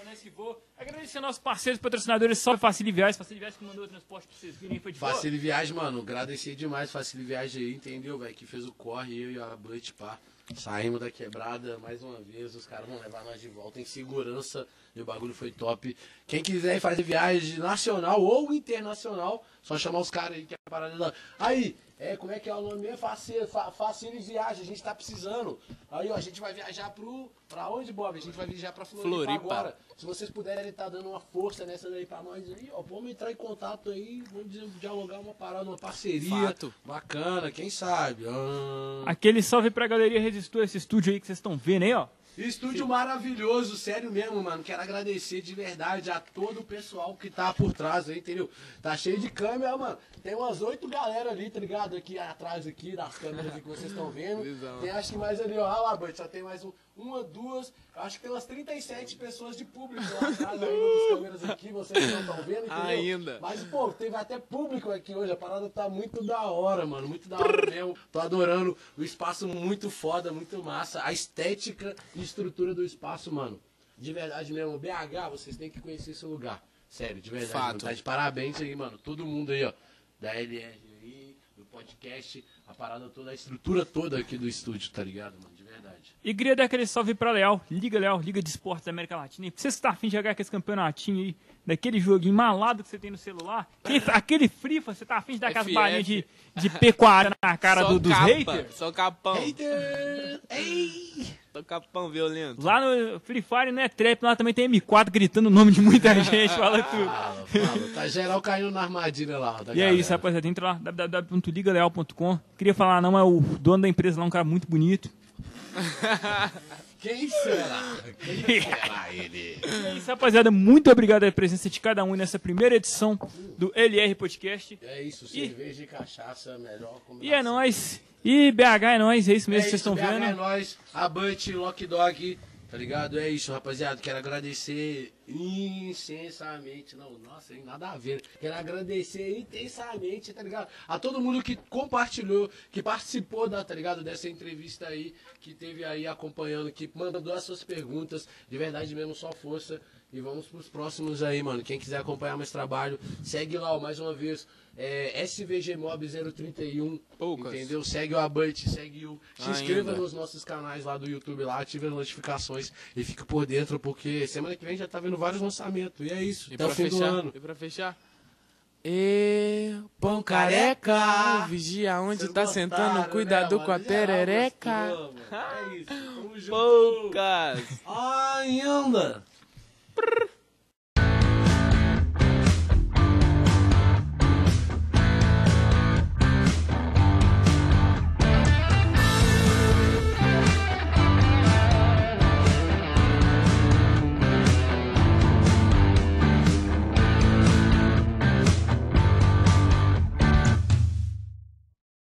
É nóis que voa. Agradecer nossos parceiros patrocinadores, salve Facile Viagens. Facile Viagens que mandou o transporte pra vocês virem foi de. Facile Viagem, mano. Agradecer demais Facile Viagem aí, entendeu, velho? Que fez o corre, eu e a Blut, pá. Saímos da quebrada mais uma vez. Os caras vão levar nós de volta em segurança. E o bagulho foi top. Quem quiser fazer viagem nacional ou internacional, só chamar os caras aí que é a parada. Aí, é, como é que é o nome mesmo? Facile, fa, Facile Viagem, a gente tá precisando. Aí, ó, a gente vai viajar pro. Pra onde, Bob? A gente vai viajar pra Floripa, Floripa. agora. Se vocês puderem estar dando uma força nessa daí pra nós aí, ó, vamos entrar em contato aí, vamos di- dialogar uma parada, uma parceria. Fato. Bacana, quem sabe? Ah. Aquele salve pra Galeria Resistor, esse estúdio aí que vocês estão vendo aí, ó. Estúdio maravilhoso, sério mesmo, mano. Quero agradecer de verdade a todo o pessoal que tá por trás aí, entendeu? Tá cheio de câmera, mano. Tem umas oito galera ali, tá ligado? Aqui atrás aqui, das câmeras que vocês estão vendo. Tem acho que mais ali, ó. Olha lá, Bud, só tem mais um, uma, duas. Acho que tem umas 37 pessoas de público lá atrás ainda das câmeras aqui, vocês não estão vendo, entendeu? Ainda. Mas, pô, teve até público aqui hoje. A parada tá muito da hora, mano. Muito da hora mesmo. Tô adorando o espaço muito foda, muito massa. A estética e estrutura do espaço, mano. De verdade mesmo. BH, vocês têm que conhecer esse lugar. Sério, de verdade. Fato. Tá de parabéns aí, mano. Todo mundo aí, ó. Da LR aí, do podcast, a parada toda, a estrutura toda aqui do estúdio, tá ligado, mano? E queria dar aquele salve pra Leal, Liga Leal, Liga de Esportes da América Latina. E pra você que tá afim de jogar aquele campeonatinho aí, daquele joguinho malado que você tem no celular, aquele, aquele FIFA, você tá afim de dar aquelas balinhas de, de P40 na cara do- dos capa, haters? Só capão. Hater! Ei! Só capão violento. Lá no Free Fire não é trap, lá também tem M4 gritando o nome de muita gente, fala tudo. Fala, fala. Tá geral caindo na armadilha lá. da E é galera. isso, rapaziada. Entra lá, www.ligaleal.com. Queria falar, não, é o dono da empresa lá, um cara muito bonito. Quem será? Quem será ele? É isso, rapaziada. Muito obrigado pela presença de cada um nessa primeira edição do LR Podcast. É isso, cerveja e cachaça, melhor combinação. E é nóis. E BH é nóis, é isso mesmo que É vocês isso, estão BH vendo. É nóis, a Bunt, Lock Dog, tá ligado? É isso, rapaziada. Quero agradecer intensamente. Não, nossa, hein, nada a ver. Quero agradecer intensamente, tá ligado? A todo mundo que compartilhou, que participou da, tá ligado? Dessa entrevista aí, que teve aí acompanhando, que mandou as suas perguntas. De verdade mesmo, só força. E vamos pros próximos aí, mano. Quem quiser acompanhar mais trabalho, segue lá, ó, mais uma vez. É, SVG Mob 031. Poucas. Entendeu? Segue o Abante, segue o. Se inscreva Ainda. nos nossos canais lá do YouTube lá, ative as notificações e fique por dentro, porque semana que vem já tá vendo vários lançamentos. E é isso. E até o pra fim do fechar, ano. e pra fechar. E pão careca, vigia onde Vocês tá gostaram, sentando, né, cuidado mano? com a gostamos. É isso. Poucas. Ainda.